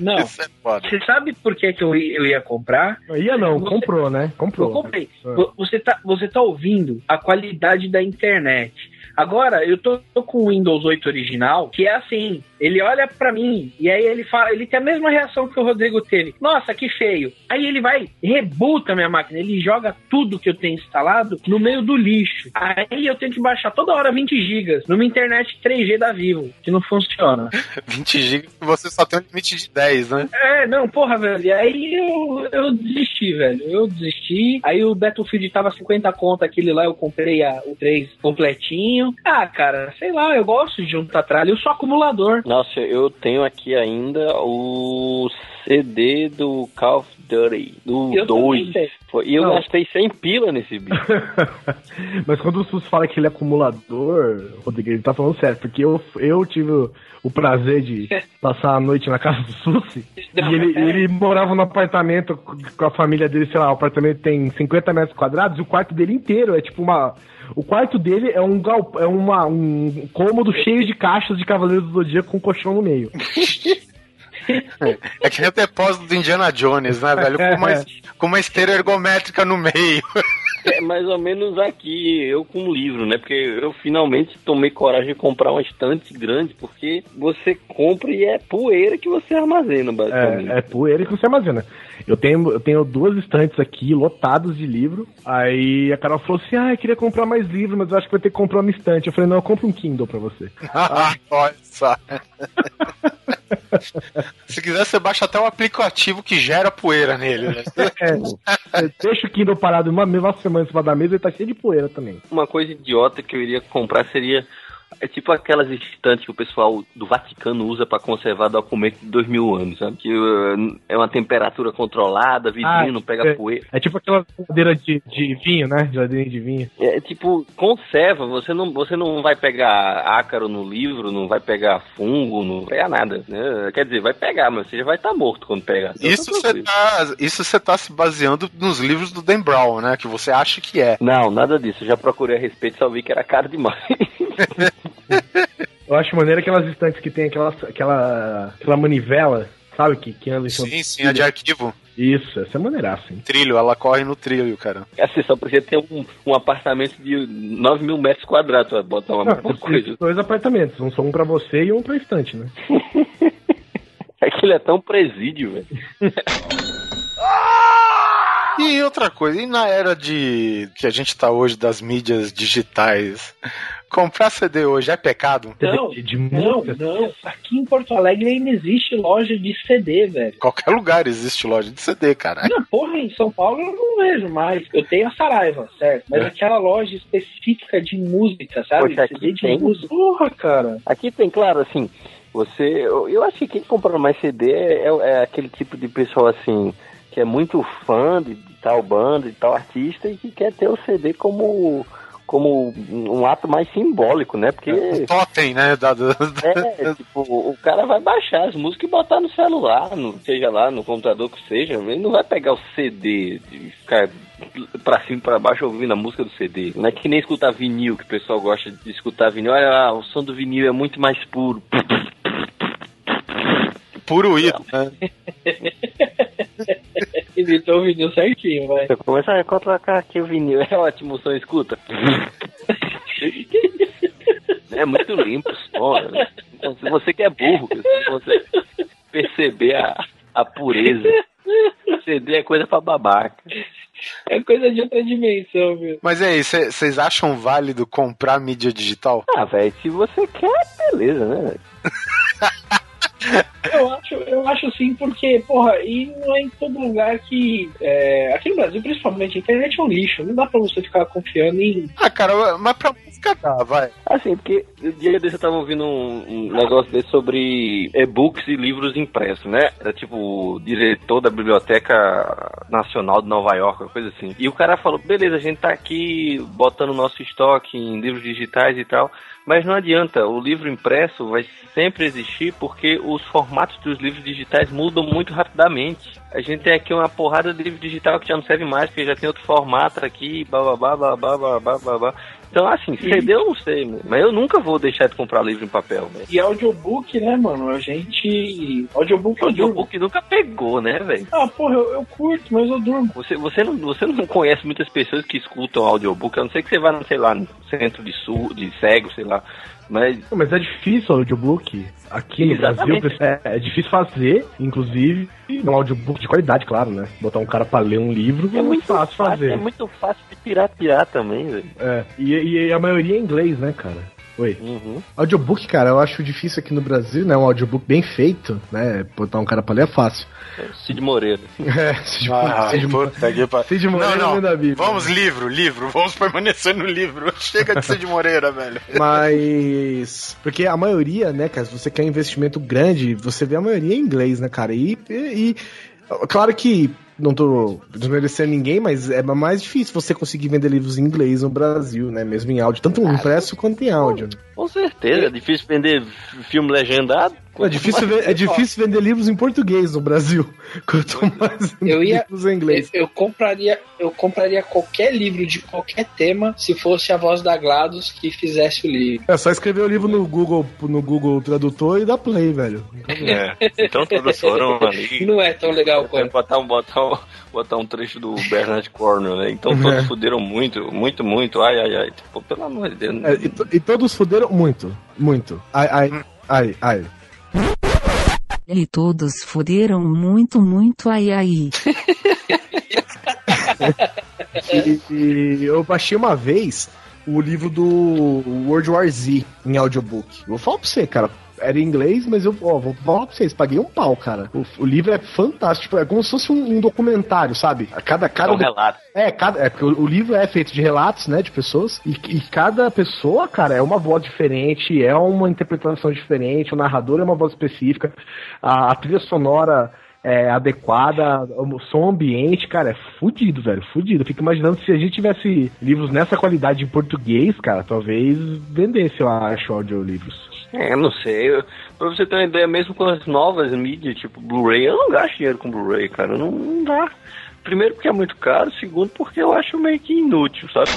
Não. Isso é. Você sabe por que, que eu, ia- eu ia comprar? Ia não, Você- comprou, né? Comprou. Eu comprei. Vo- Você tá, você tá ouvindo a qualidade da internet. Agora, eu tô, tô com o Windows 8 original, que é assim, ele olha pra mim e aí ele fala, ele tem a mesma reação que o Rodrigo teve. Nossa, que feio. Aí ele vai, rebuta minha máquina, ele joga tudo que eu tenho instalado no meio do lixo. Aí eu tenho que baixar toda hora 20 gigas numa internet 3G da Vivo, que não funciona. 20 GB você só tem um limite de 10, né? É, não, porra, velho. E aí eu, eu desisti, velho. Eu desisti. Aí o Battlefield tava 50 conto, aquele lá eu comprei a- o 3 completinho. Tenho. Ah, cara, sei lá, eu gosto de juntar tralha. Eu sou acumulador. Nossa, eu tenho aqui ainda o CD do Call of Duty, do Eu 2. também tenho. Foi- E eu Não. gastei 100 pila nesse bicho. Mas quando o Sus fala que ele é acumulador, Rodrigo, ele tá falando sério, porque eu, eu tive o, o prazer de passar a noite na casa do Susi e ele, ele morava num apartamento com a família dele, sei lá, o apartamento tem 50 metros quadrados e o quarto dele inteiro é tipo uma. O quarto dele é um gal, é uma, um cômodo cheio de caixas de Cavaleiros do Zodíaco com um colchão no meio. É que nem o depósito do Indiana Jones, né, velho? Com uma, com uma esteira ergométrica no meio. É mais ou menos aqui, eu com um livro, né? Porque eu finalmente tomei coragem de comprar uma estante grande, porque você compra e é poeira que você armazena, basicamente. É, é poeira que você armazena. Eu tenho, eu tenho duas estantes aqui lotadas de livro. Aí a Carol falou assim: Ah, eu queria comprar mais livro, mas eu acho que vai ter que comprar uma estante. Eu falei: Não, eu compro um Kindle pra você. Olha só. Se quiser, você baixa até o aplicativo que gera poeira nele, né? É, você deixa o Kindle parado uma mesma semana em cima da mesa e tá cheio de poeira também. Uma coisa idiota que eu iria comprar seria. É tipo aquelas estantes que o pessoal do Vaticano usa pra conservar documentos de dois mil anos, sabe? Que uh, é uma temperatura controlada, vidrinho, Ah, não pega é. poeira. É tipo aquela geladeira de, de vinho, né? Geladeira de vinho. É tipo, conserva, você não, você não vai pegar ácaro no livro, não vai pegar fungo, não vai pegar nada. Né? Quer dizer, vai pegar, mas você já vai estar morto quando pegar. Então, Isso tá você tá, isso você tá se baseando nos livros do Dan Brown, né? Que você acha que é. Não, nada disso. Eu já procurei a respeito e só vi que era caro demais. Eu acho maneiro aquelas estantes que tem aquela, aquela, aquela manivela, sabe? Que, que anda em Sim, sim, é de arquivo. Isso, essa é maneiraça, hein? Trilho, ela corre no trilho, cara. Assim, só precisa ter um, um apartamento de 9 mil metros quadrados pra botar uma, Não, coisa. dois apartamentos, um só um pra você e um pra estante, né? Aquilo é tão presídio, velho. E outra coisa, e na era de que a gente tá hoje das mídias digitais, comprar CD hoje é pecado? Não, Não, não. Aqui em Porto Alegre ainda existe loja de CD, velho. Qualquer lugar existe loja de CD, cara. Não, porra, em São Paulo eu não vejo mais. Eu tenho a Saraiva, certo? Mas É. aquela loja específica de música, sabe? Poxa, aqui CD de tem. música. Porra, cara. Aqui tem, claro, assim, você. Eu, eu acho que quem compra mais CD é, é aquele tipo de pessoa assim, que é muito fã de, de tal banda, de tal artista e que quer ter o CD como. Como um ato mais simbólico, né? Porque Um totem, né? Da, da- É, tipo, o cara vai baixar as músicas e botar no celular, no, seja lá no computador que seja, ele não vai pegar o CD e ficar pra cima e pra baixo ouvindo a música do CD. Não é que nem escutar vinil, que o pessoal gosta de escutar vinil. Olha lá, o som do vinil é muito mais puro. puro ídolo, né? Editou o vídeo certinho, vai. Você começa a colocar aqui o vinil, é ótimo o som, escuta. É muito limpo o som. né? Então, se você que é burro, se você perceber a, a pureza. CD é coisa pra babaca. É coisa de outra dimensão, viu? Mas e aí, vocês acham válido comprar mídia digital? Ah, velho, se você quer, beleza, né? Eu acho, eu acho sim, porque, porra, e não é em todo lugar que. É, aqui no Brasil, principalmente, a internet é um lixo. Não dá pra você ficar confiando em. Ah, cara, mas pra música dá, vai. Assim, porque o dia desse eu tava ouvindo um, um negócio desse sobre e-books e livros impressos, né? Era tipo o diretor da Biblioteca Nacional de Nova York, uma coisa assim. E o cara falou: beleza, a gente tá aqui botando nosso estoque em livros digitais e tal. Mas não adianta, o livro impresso vai sempre existir porque os formatos dos livros digitais mudam muito rapidamente. A gente tem aqui uma porrada de livro digital que já não serve mais, porque já tem outro formato aqui, bababá, babá, babá, babá. Então, assim, CD eu não sei, mas eu nunca vou deixar de comprar livro em papel, velho. E audiobook, né, mano? A gente. Audiobook durmo. audiobook nunca pegou, né, velho? Ah, porra, eu, eu curto, mas eu durmo. Você, você, não, você não conhece muitas pessoas que escutam audiobook, a não ser que você vá, sei lá, no centro de sul, de cego, sei lá. Mas Não, Mas é difícil o audiobook. Aqui no Exatamente. Brasil é, é difícil fazer, inclusive, um audiobook de qualidade, claro, né? Botar um cara pra ler um livro é muito fácil fazer. É muito fácil de piratear também, velho. É, e, e a maioria é inglês, né, cara? Oi. Uhum. Audiobook, cara, eu acho difícil aqui no Brasil, né? Um audiobook bem feito, né? Botar um cara pra ler é fácil. Cid Moreira. É, Cid, Ah, Cid, pariu. Cid Moreira Não, não. Bíblia. Vamos livro, livro. Vamos permanecer no livro. Chega de de Moreira, velho. Mas. Porque a maioria, né, cara, se você quer investimento grande, você vê a maioria em inglês, né, cara? E. e, e- claro que. Não tô desmerecendo ninguém, mas é mais difícil você conseguir vender livros em inglês no Brasil, né? Mesmo em áudio. Tanto em impresso quanto em áudio. Com certeza, é difícil vender filme legendado. É difícil, ve- é difícil vender livros em português no Brasil. Quanto mais Eu ia- livros em inglês. Eu, eu compraria, eu compraria qualquer livro de qualquer tema se fosse a voz da GLaDOS que fizesse o livro. É só escrever o livro no Google, no Google Tradutor e dar play, velho. É. Então todos foram ali. Não é tão legal quanto. Botar um, botar, um, botar um trecho do Bernard Cornwell, né? Então todos É. fuderam muito, muito, muito. Ai, ai, ai. Tipo, pelo amor de Deus. É, e, to- e todos fuderam muito, muito. Ai, ai, ai, ai. E todos fuderam muito, muito ai ai. E, e eu baixei uma vez o livro do World War Z em audiobook. Vou falar pra você, cara. Era em inglês, mas eu ó, vou falar pra vocês, paguei um pau, cara. O, o livro é fantástico, é como se fosse um, um documentário, sabe? A Cada, É cada, um relato. É, cada, é porque o, o livro é feito de relatos, né, de pessoas, e, e cada pessoa, cara, é uma voz diferente, é uma interpretação diferente, o narrador é uma voz específica, a, a trilha sonora é adequada, o som ambiente, cara, é fudido, velho, fudido. Eu fico imaginando se a gente tivesse livros nessa qualidade em português, cara, talvez vendesse, eu acho, audiolivros. É, não sei. Eu, pra você ter uma ideia, mesmo com as novas mídias, tipo Blu-ray, eu não gasto dinheiro com Blu-ray, cara. Não, não dá. Primeiro porque é muito caro, segundo porque eu acho meio que inútil, sabe?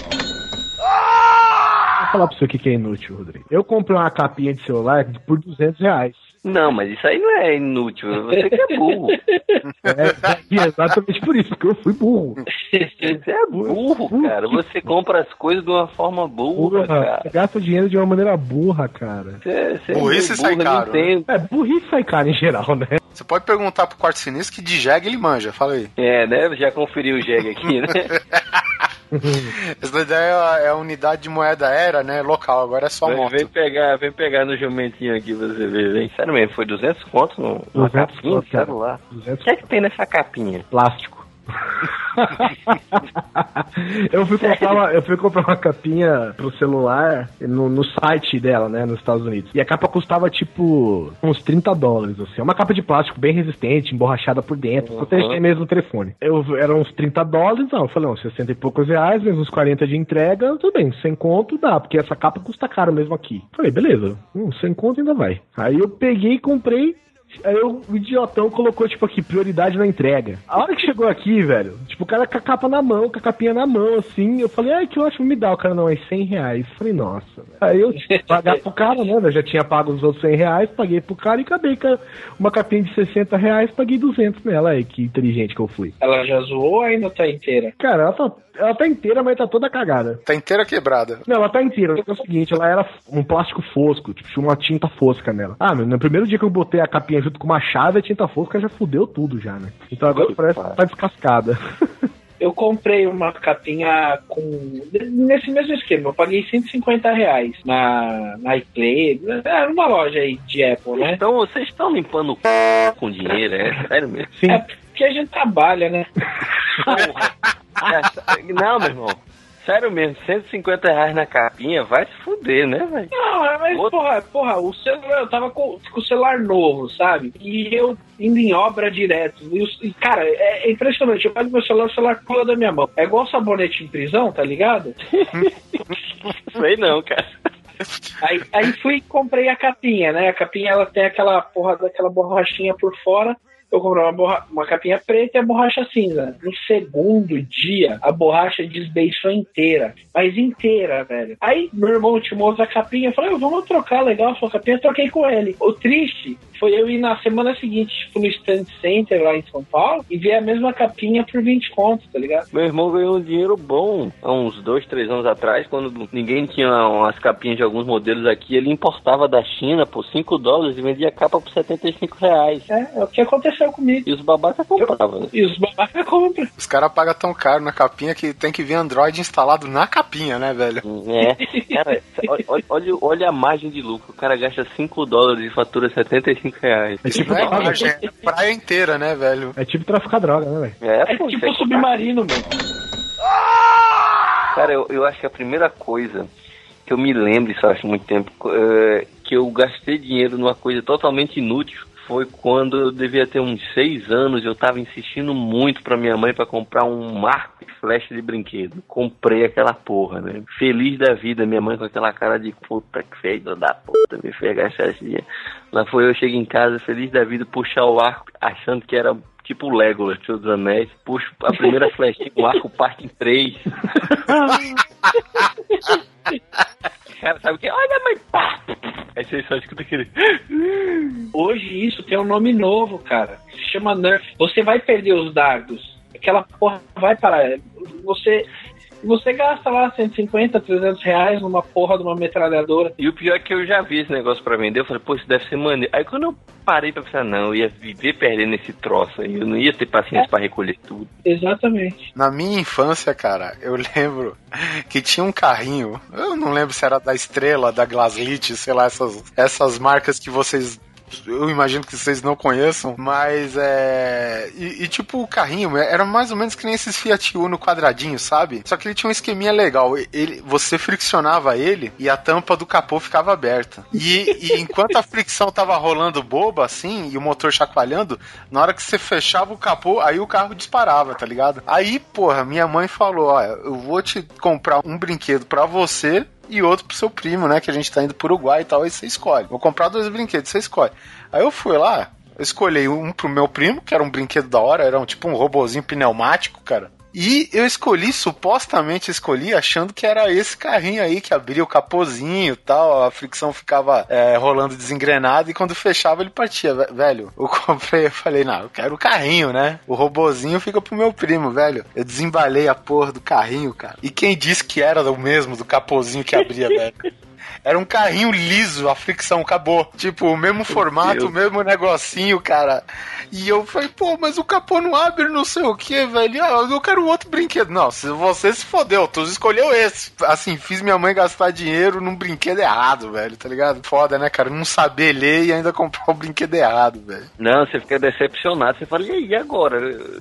Vou falar pra você o que é inútil, Rodrigo. Eu comprei uma capinha de celular por 200 reais. Não, mas isso aí não é inútil. Você que é burro. É, e é exatamente por isso, porque eu fui burro. Você é burro, cara. Você compra as coisas de uma forma burra, Burra, cara. você gasta dinheiro de uma maneira burra, cara. Você, você Burrice é sai burro, eu caro, entendo. É, burrice sai caro em geral, né? Você pode perguntar pro quarto sinistro que de jegue ele manja. Fala aí. É, né? Já conferi o Jeg aqui, né? Essa daí é a, unidade de moeda era, né? Local. Agora é só Vem, moto. vem pegar, vem pegar no jumentinho aqui pra você ver, vem. Sério mesmo, foi 200 contos no, numa 200 capinha conto, celular. 200 O que é que tem nessa capinha? plástico. eu, fui comprar uma, eu fui comprar uma capinha pro celular no, no site dela, né, nos Estados Unidos. E a capa custava tipo uns 30 dólares, assim. É uma capa de plástico bem resistente, emborrachada por dentro. Uhum. Protege mesmo o telefone. Eu, eram uns 30 dólares, não. Eu falei, não, 60 e poucos reais, menos uns 40 de entrega, tudo bem, sem conto dá, porque essa capa custa caro mesmo aqui. Falei, beleza, hum, sem conto ainda vai. Aí eu peguei e comprei Aí eu- o idiotão colocou, tipo, aqui, prioridade na entrega. A hora que chegou aqui, velho, tipo, o cara com a capa na mão, com a capinha na mão, assim, eu falei, ai, que ótimo, me dá. O cara, não, é 100 reais. Eu falei, nossa. velho. Aí eu que pagar pro cara, né, eu já tinha pago os outros 100 reais, paguei pro cara e acabei com uma capinha de 60 reais, paguei 200 nela. Aí, que inteligente que eu fui. Ela já zoou ou ainda tá inteira? Cara, ela tá, ela tá inteira, mas tá toda cagada. Tá inteira quebrada. Não, ela tá inteira. É o seguinte, ela era um plástico fosco, tipo, tinha uma tinta fosca nela. Ah, meu, no primeiro dia que eu botei a capinha junto com uma chave, a tinta fosca já fudeu tudo já, né? Então agora parece que tá descascada. Eu comprei uma capinha com. Nesse mesmo esquema, eu paguei 150 reais na, na iPlay, é, numa loja aí de Apple, né? Então vocês estão limpando o c... com dinheiro, é sério mesmo? Sim. É porque a gente trabalha, né? É, não, meu irmão. Sério mesmo, 150 reais na capinha, vai se fuder, né, velho? Não, mas Outro- porra, porra, o celular, eu tava com, com o celular novo, sabe? E eu indo em obra direto. E, os- e, cara, é, é impressionante. Eu pego meu celular, o celular pula da minha mão. É igual sabonete em prisão, tá ligado? Sei não, cara. Aí, aí fui e comprei a capinha, né? A capinha ela tem aquela porra daquela borrachinha por fora. Eu comprei uma, borra- uma capinha preta e a borracha cinza. No segundo dia, a borracha desbeiçou inteira. Mas inteira, velho. Aí meu irmão tinha outra capinha. Eu falei, "Ah, vamos trocar, legal, sua capinha. Eu troquei com ele. O triste foi eu ir na semana seguinte, tipo, no Stand Center lá em São Paulo e ver a mesma capinha por 20 contos, tá ligado? Meu irmão ganhou um dinheiro bom há uns dois, três anos atrás, quando ninguém tinha umas capinhas de alguns modelos aqui, ele importava da China por 5 dólares e vendia a capa por 75 reais. É, é o que aconteceu aconteceu comigo. E os babacas compravam, né? E os babacas compram. Os caras pagam tão caro na capinha que tem que vir Android instalado na capinha, né, velho? É, cara, olha, olha- olha, a margem de lucro. O cara gasta 5 dólares e fatura 75 reais. É tipo, é droga. margem, é praia inteira, né, velho? É tipo traficar droga, né, velho? É, É pô, tipo um submarino, meu. Cara, eu, eu acho que a primeira coisa que eu me lembro, isso faz muito tempo, é, que eu gastei dinheiro numa coisa totalmente inútil foi quando eu devia ter uns seis anos. Eu tava insistindo muito pra minha mãe pra comprar um marco de flecha de brinquedo. Comprei aquela porra, né? Feliz da vida, minha mãe com aquela cara de puta que fez da puta, me fez gastar dinheiro. Lá foi eu, cheguei em casa, feliz da vida, puxar o arco, achando que era tipo o Legolas, Senhor dos Anéis. Puxo a primeira flechinha, o arco parte em três. Cara, sabe o que? Olha, mãe, pá! Aí você só escuta aquele. Hoje isso tem um nome novo, cara. Se chama Nerf. Você vai perder os dardos. Aquela porra vai parar. Você. Você gasta lá 150, 300 reais numa porra de uma metralhadora. E o pior é que eu já vi esse negócio pra vender. Eu falei, pô, isso deve ser maneiro. Aí quando eu parei pra pensar, não, eu ia viver perdendo esse troço aí. Eu não ia ter paciência pra recolher tudo. Exatamente. Na minha infância, cara, eu lembro que tinha um carrinho. Eu não lembro se era da Estrela, da Glaslit, sei lá, essas, essas marcas que vocês. Eu imagino que vocês não conheçam, mas é. E, e, tipo, o carrinho era mais ou menos que nem esses Fiat Uno quadradinho, sabe? Só que ele tinha um esqueminha legal. Ele, você friccionava ele e a tampa do capô ficava aberta. E, e enquanto a fricção tava rolando boba, assim, e o motor chacoalhando, na hora que você fechava o capô, aí o carro disparava, tá ligado? Aí, porra, minha mãe falou: ó, eu vou te comprar um brinquedo pra você e outro pro seu primo, né? Que a gente tá indo pro Uruguai e tal, aí você escolhe. Vou comprar dois brinquedos, você escolhe. Aí eu fui lá, eu escolhi um pro meu primo, que era um brinquedo da hora, era um, tipo um robozinho pneumático, cara. E eu escolhi, supostamente escolhi, achando que era esse carrinho aí que abria o capozinho e tal, a fricção ficava é, rolando desengrenado e quando fechava ele partia, ve- velho. Eu comprei, eu falei, não, eu quero o carrinho, né? O robozinho fica pro meu primo, velho. Eu desembalei a porra do carrinho, cara. E quem disse que era o mesmo do capozinho que abria, velho? Era um carrinho liso, a fricção acabou. Tipo, o mesmo formato, o mesmo negocinho, cara. E eu falei, pô, mas o capô não abre, não sei o que, velho. Ah, eu quero outro brinquedo. Não, se você se fodeu, tu escolheu esse. Assim, fiz minha mãe gastar dinheiro num brinquedo errado, velho, tá ligado? Foda, né, cara? Não saber ler e ainda comprar o brinquedo errado, velho. Não, você fica decepcionado. Você fala, e aí, agora?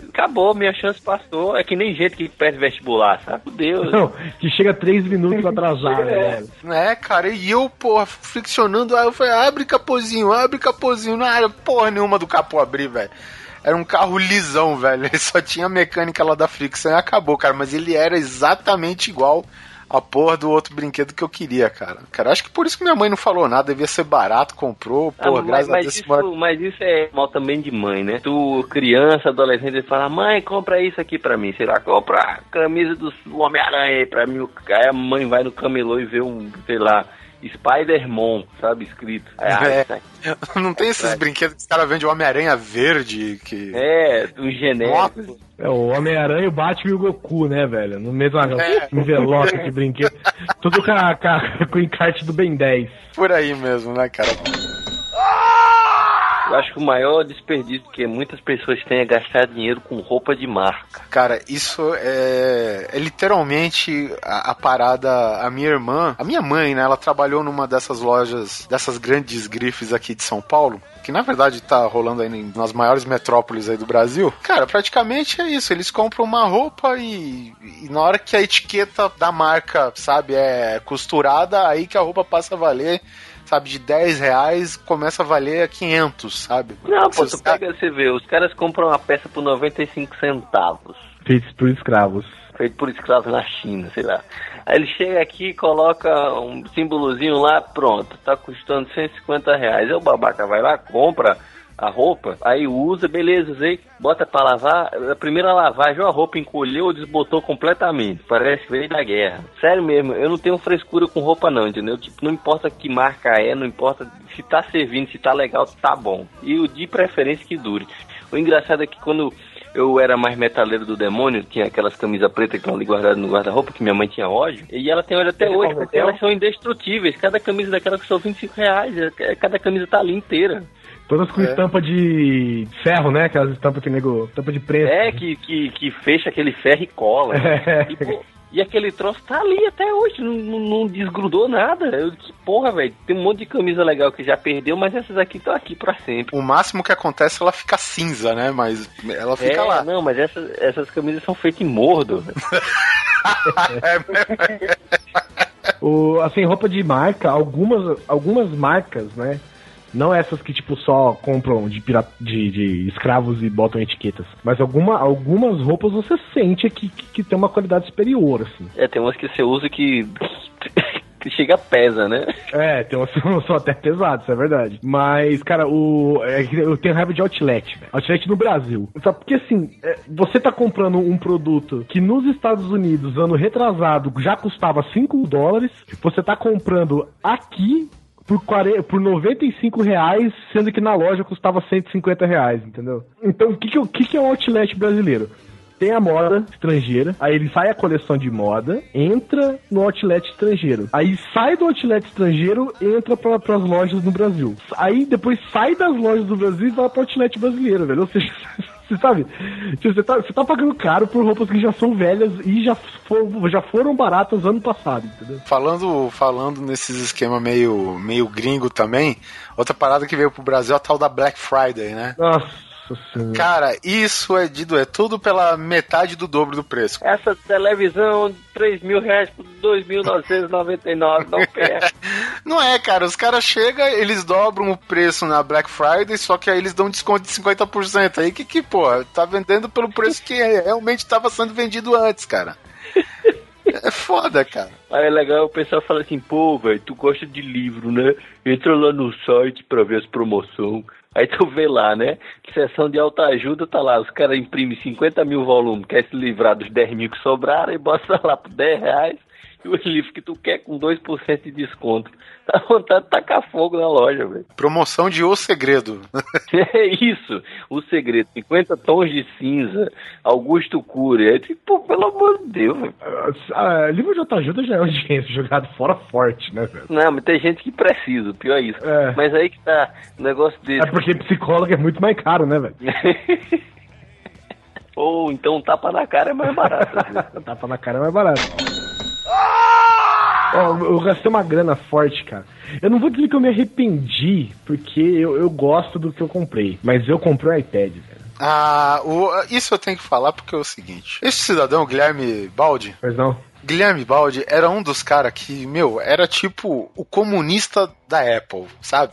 Acabou, minha chance passou. É que nem gente que perde vestibular, sabe? Deus. Não, que chega três minutos atrasado, né, velho. É, cara, e eu, porra, friccionando, aí eu falei, abre capozinho, abre capozinho, não era porra nenhuma do capô abrir, velho. Era um carro lisão, velho. Ele só tinha a mecânica lá da fricção e acabou, cara. Mas ele era exatamente igual a porra do outro brinquedo que eu queria, cara. Cara, acho que por isso que minha mãe não falou nada, devia ser barato, comprou, Ah, porra, mas, graças a mas Deus. esse isso, moleque- mas isso é mal também de mãe, né? Tu, criança, adolescente, fala, mãe, compra isso aqui pra mim. Sei lá, compra a camisa do Homem-Aranha aí pra mim. Aí a mãe vai no camelô e vê um, sei lá, Spider-Man, sabe, escrito. Ah, É. isso aqui- Não tem esses É. brinquedos que os caras vendem o Homem-Aranha verde, que... É, um genérico. É o Homem-Aranha, o Batman e o Goku, né, velho? No mesmo É. envelope de brinquedo. Tudo com, a- com, a- com o encarte do Ben 10. Por aí mesmo, né, cara? Eu acho que o maior desperdício que muitas pessoas têm é gastar dinheiro com roupa de marca. Cara, isso é, é literalmente a, a parada. A minha irmã, a minha mãe, né? Ela trabalhou numa dessas lojas, dessas grandes grifes aqui de São Paulo. Que na verdade tá rolando aí nas maiores metrópoles aí do Brasil. Cara, praticamente é isso. Eles compram uma roupa e, e na hora que a etiqueta da marca, sabe, é costurada, aí que a roupa passa a valer, sabe, de 10 reais começa a valer 500, sabe? Não, pô, tu pega, você vê, os caras compram uma peça por 95 centavos. Feitos por escravos. feito por escravos na China, sei lá. Aí ele chega aqui, coloca um símbolozinho lá, pronto, tá custando 150 reais. Aí o babaca vai lá, compra a roupa, aí usa, beleza, usei, bota pra lavar, a primeira lavagem a roupa encolheu ou desbotou completamente, parece que veio da guerra. Sério mesmo, eu não tenho frescura com roupa não, entendeu? Tipo, não importa que marca é, não importa se tá servindo, se tá legal, tá bom. E o de preferência que dure. O engraçado é que quando eu era mais metaleiro do demônio, tinha aquelas camisas pretas que estão ali guardadas no guarda-roupa, que minha mãe tinha ódio, e ela tem ódio até Você hoje, converteu? porque elas são indestrutíveis. Cada camisa daquela custou 25 reais, é- cada camisa tá ali inteira. Todas com É. estampa de ferro, né? Aquelas estampas que nego. Estampa de preço. É, que, que, que fecha aquele ferro e cola. É. E, pô, e aquele troço tá ali até hoje, não, não, desgrudou nada. Eu, que porra, velho. Tem um monte de camisa legal que já perdeu, mas essas aqui estão aqui pra sempre. O máximo que acontece, ela fica cinza, né? Mas ela fica é, lá. não, mas essas, essas camisas são feitas em mordo. velho. O, assim, roupa de marca, algumas, algumas marcas, né? Não essas que, tipo, só compram de, pira- de, de escravos e botam etiquetas. Mas alguma, algumas roupas você sente que, que, que tem uma qualidade superior, assim. É, tem umas que você usa que. que chega pesa, né? É, tem umas que são até pesadas, isso é verdade. Mas, cara, o, é eu tenho raiva de outlet, velho. Outlet no Brasil. Sabe, porque assim, é, você tá comprando um produto que nos Estados Unidos, ano retrasado, já custava 5 dólares. Você tá comprando aqui por, 40, por 95 reais, sendo que na loja custava 150 reais, entendeu? Então, o que, que, que, que é um outlet brasileiro? Tem a moda estrangeira, aí ele sai a coleção de moda, entra no outlet estrangeiro. Aí sai do outlet estrangeiro, entra para as lojas no Brasil. Aí depois sai das lojas do Brasil e vai para o outlet brasileiro, velho. Ou seja, você sabe, tipo, você tá, você tá pagando caro por roupas que já são velhas e já, for- já foram baratas ano passado, entendeu? Falando, falando nesses esquema meio, meio gringo também, outra parada que veio pro Brasil é a tal da Black Friday, né? Nossa senhora. Cara, isso é de é tudo pela metade do dobro do preço. Essa televisão, 3 mil reais por 2.999, não quer. Não é, cara, os caras chegam, eles dobram o preço na Black Friday, só que aí eles dão desconto de 50%. Aí que que, pô, tá vendendo pelo preço que realmente tava sendo vendido antes, cara. É foda, cara. Aí é legal o pessoal fala assim, pô, velho, tu gosta de livro, né? Entra lá no site pra ver as promoções. Aí tu vê lá, né? Sessão de autoajuda, tá lá, os caras imprimem 50 mil volumes, quer se livrar dos 10 mil que sobraram e bota lá por 10 reais. E o livro que tu quer com 2% de desconto. Dá vontade de tacar fogo na loja, velho. Promoção de O Segredo. É isso, o segredo. 50 tons de cinza, Augusto Cury. É tipo, pelo amor de Deus, velho. Ah, livro de autoajuda já é um dinheiro jogado fora forte, né, velho? Não, mas tem gente que precisa, pior é isso. É. Mas aí que tá, o negócio desse. É porque psicólogo é muito mais caro, né, velho? Ou então tapa na cara é mais barato. Tapa na cara é mais barato. Ó, eu gastei uma grana forte, cara. Eu não vou dizer que eu me arrependi, porque eu, eu gosto do que eu comprei. Mas eu comprei um iPad, velho. Ah, o- isso eu tenho que falar porque é o seguinte: esse cidadão, Guilherme Baldi, Mas não. Guilherme Baldi era um dos caras que, meu, era tipo o comunista da Apple, sabe?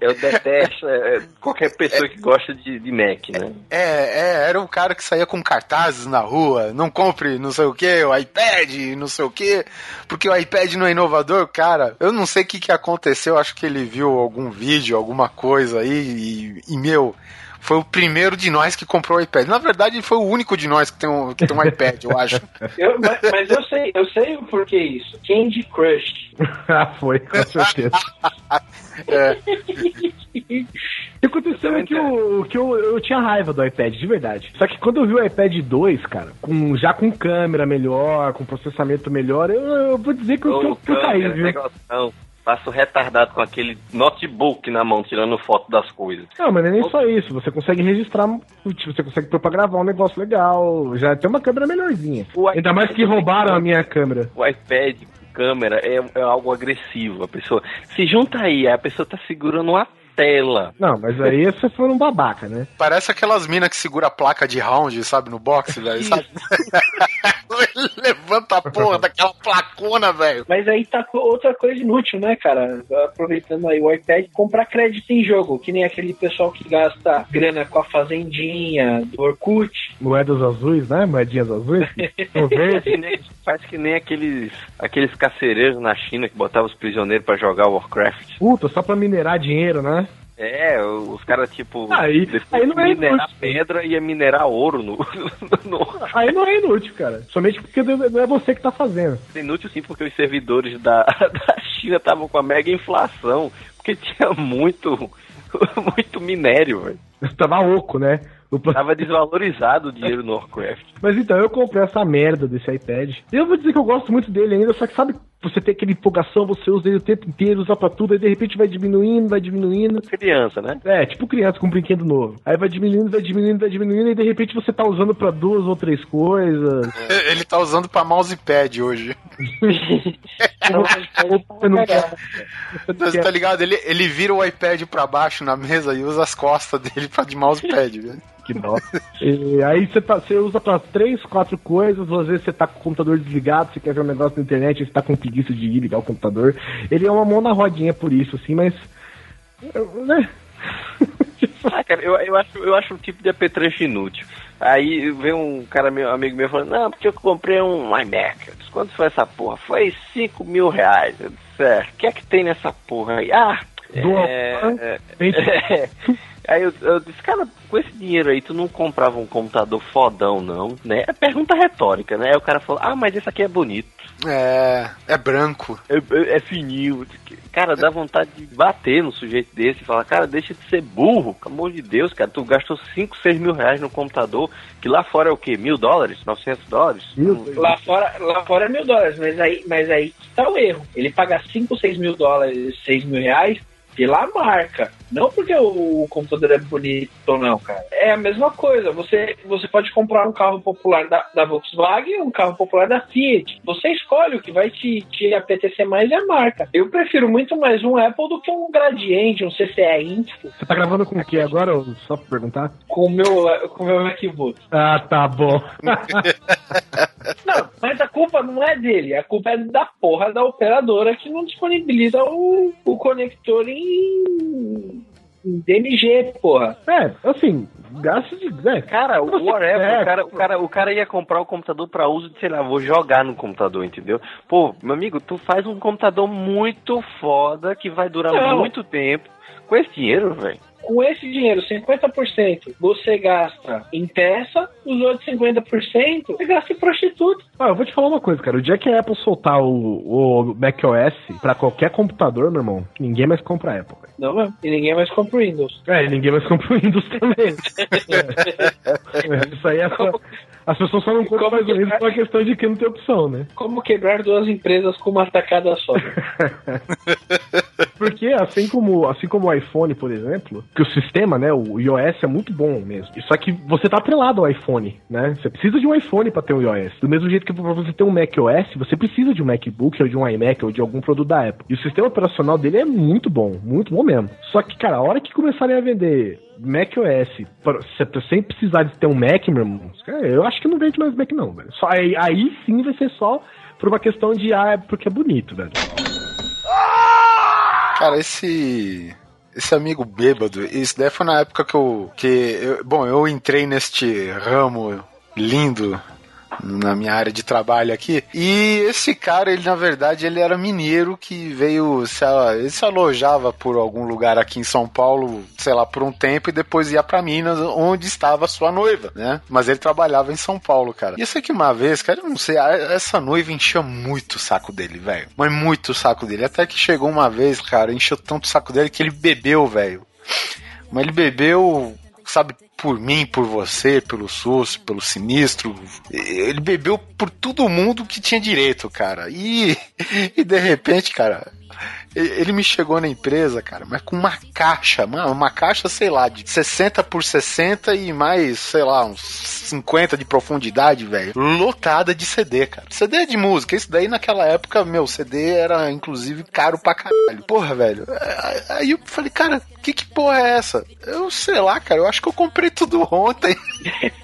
Eu detesto é, é, qualquer pessoa que gosta de, de Mac, né? É, é, era o cara que saía com cartazes na rua, não compre não sei o que, o iPad, não sei o que, porque o iPad não é inovador, cara. Eu não sei o que, que aconteceu, acho que ele viu algum vídeo, alguma coisa aí, e, e, meu, foi o primeiro de nós que comprou o iPad. Na verdade, ele foi o único de nós que tem um, que tem um iPad, eu acho. Eu- mas, mas eu sei, eu sei o porquê isso. Candy Crush. ah, foi, com certeza. É, O que aconteceu é que, eu, que eu, eu tinha raiva do iPad, de verdade. Só que quando eu vi o iPad 2, cara, com, já com câmera melhor, com processamento melhor, eu, eu vou dizer que eu, que eu, que eu caí, viu? negócio, Passo retardado com aquele notebook na mão, tirando foto das coisas. Não, mas não é nem só isso. Você consegue registrar, tipo, você consegue pôr pra gravar um negócio legal. Já tem uma câmera melhorzinha. O Ainda mais que roubaram a minha câmera. O iPad câmera é, é algo agressivo. A pessoa se junta aí, a pessoa tá segurando uma tela. Não, mas aí você foi um babaca, né? parece aquelas minas que segura a placa de round, sabe, no boxe, velho, sabe? Levanta a porra daquela placona, velho. Mas aí tá outra coisa inútil, né, cara? Aproveitando aí o iPad, comprar crédito em jogo, que nem aquele pessoal que gasta grana com a fazendinha, do Orkut. Moedas azuis, né? Moedinhas azuis. Faz que nem, faz que nem aqueles, aqueles carcereiros na China que botavam os prisioneiros pra jogar Warcraft. Puta, só pra minerar dinheiro, né? É, os caras, tipo, Aí- aí não é minerar inútil. pedra ia minerar ouro no, no- Aí não é inútil, cara. Somente porque não é você que tá fazendo. Inútil sim, porque os servidores da, da China estavam com a mega inflação, porque tinha muito, muito minério, velho. Tava oco, né? Tava desvalorizado o dinheiro no Warcraft. Mas então, eu comprei essa merda desse iPad. E eu vou dizer que eu gosto muito dele ainda, só que sabe, você tem aquela empolgação, você usa ele o tempo inteiro, usa pra tudo, aí de repente vai diminuindo, vai diminuindo. Criança, né? É, tipo criança com um brinquedo novo. Aí vai diminuindo, vai diminuindo, vai diminuindo, e de repente você tá usando pra duas ou três coisas. Ele tá usando pra mousepad hoje. Você não quer. Você tá ligado? Ele, ele vira o iPad pra baixo na mesa e usa as costas dele pra de mousepad, velho. Que dó. E aí você, tá, você usa pra três, quatro coisas, às vezes você tá com o computador desligado, você quer ver um negócio na internet, você tá com preguiça de ir ligar o computador. Ele é uma mão na rodinha por isso, assim, mas. Né? Ah, cara, eu, eu, acho, eu acho um tipo de apetrecho inútil. Aí vem um cara, meu amigo meu, falando, não, porque eu comprei um iMac. Eu disse, quanto foi essa porra? Foi 5 mil reais. Eu disse, é, o que é que tem nessa porra aí? Ah, Dual- é, é, é. Aí eu, eu disse, cara, com esse dinheiro aí, tu não comprava um computador fodão, não, né? É pergunta retórica, né? Aí o cara falou, ah, mas esse aqui é bonito. É. É branco. É, é, é fininho. Cara, dá vontade de bater no sujeito desse e falar, cara, deixa de ser burro, pelo amor de Deus, cara. Tu gastou 5, 6 mil reais no computador, que lá fora é o quê? Mil dólares? 900 dólares? Lá fora, lá fora é mil dólares, mas aí, mas aí que tá o erro. Ele paga 5, 6 mil dólares, 6 mil reais pela marca. Não porque o, computador é bonito ou não, cara. É a mesma coisa. Você, você pode comprar um carro popular da, da Volkswagen um carro popular da Fiat. Você escolhe o que vai te, te apetecer mais é a marca. Eu prefiro muito mais um Apple do que um Gradiente, um CCE Índico Você tá gravando com o que agora? Só pra perguntar? com o meu, com meu MacBook. Ah, tá bom. Não, mas a culpa não é dele, a culpa é da porra da operadora que não disponibiliza o, o conector em, em DMG, porra. É, assim, gasto de. É, Cara, o whatever, É, o, cara, o, cara, o cara ia comprar o computador pra uso de, sei lá, vou jogar no computador, entendeu? Pô, meu amigo, tu faz um computador muito foda que vai durar Não. muito tempo. Com esse dinheiro, velho. Com esse dinheiro, 50% você gasta em peça, os outros 50% você gasta em prostituta. Ah, eu vou te falar uma coisa, cara. O dia que a Apple soltar o, o macOS pra qualquer computador, meu irmão, ninguém mais compra a Apple. Não mesmo. E ninguém mais compra o Windows. É, e ninguém mais compra o Windows também. É, Isso aí é só, As pessoas só não compram mais o Windows por uma questão de que não tem opção, né? Como quebrar duas empresas com uma tacada só. Porque assim como, assim como o iPhone, por exemplo, que o sistema, né, o iOS é muito bom mesmo. Só que você tá atrelado ao iPhone, né? Você precisa de um iPhone para ter um iOS. Do mesmo jeito que pra você ter um macOS, você precisa de um MacBook ou de um iMac ou de algum produto da Apple. E o sistema operacional dele é muito bom, muito bom mesmo. Só que, cara, a hora que começarem a vender macOS sem precisar de ter um Mac, meu irmão, eu acho que não vende mais Mac não, velho. Só aí, aí sim vai ser só por uma questão de ah, é porque é bonito, velho. Cara, esse. Esse amigo bêbado, isso daí foi na época que eu. Que eu- bom, eu entrei neste ramo lindo na minha área de trabalho aqui. E esse cara, ele na verdade, ele era mineiro que veio, sei lá, ele se alojava por algum lugar aqui em São Paulo, sei lá, por um tempo e depois ia pra Minas, onde estava sua noiva, né? Mas ele trabalhava em São Paulo, cara. Eu sei que uma vez, cara, não sei, essa noiva enchia muito o saco dele, velho. Mas muito o saco dele. Até que chegou uma vez, cara, encheu tanto o saco dele que ele bebeu, velho. Mas ele bebeu, sabe, por mim, por você, pelo SUS, pelo sinistro. Ele bebeu por todo mundo que tinha direito, cara. E, e de repente, cara, ele me chegou na empresa, cara, mas com uma caixa, mano, uma caixa, sei lá, de 60 por 60 e mais, sei lá, uns 50 de profundidade, velho. Lotada de CD, cara. CD de música. Isso daí naquela época, meu, CD era inclusive caro pra caralho. Porra, velho. Aí- Aí eu falei, cara, que que porra é essa? Eu sei lá, cara, eu acho que eu comprei tudo ontem.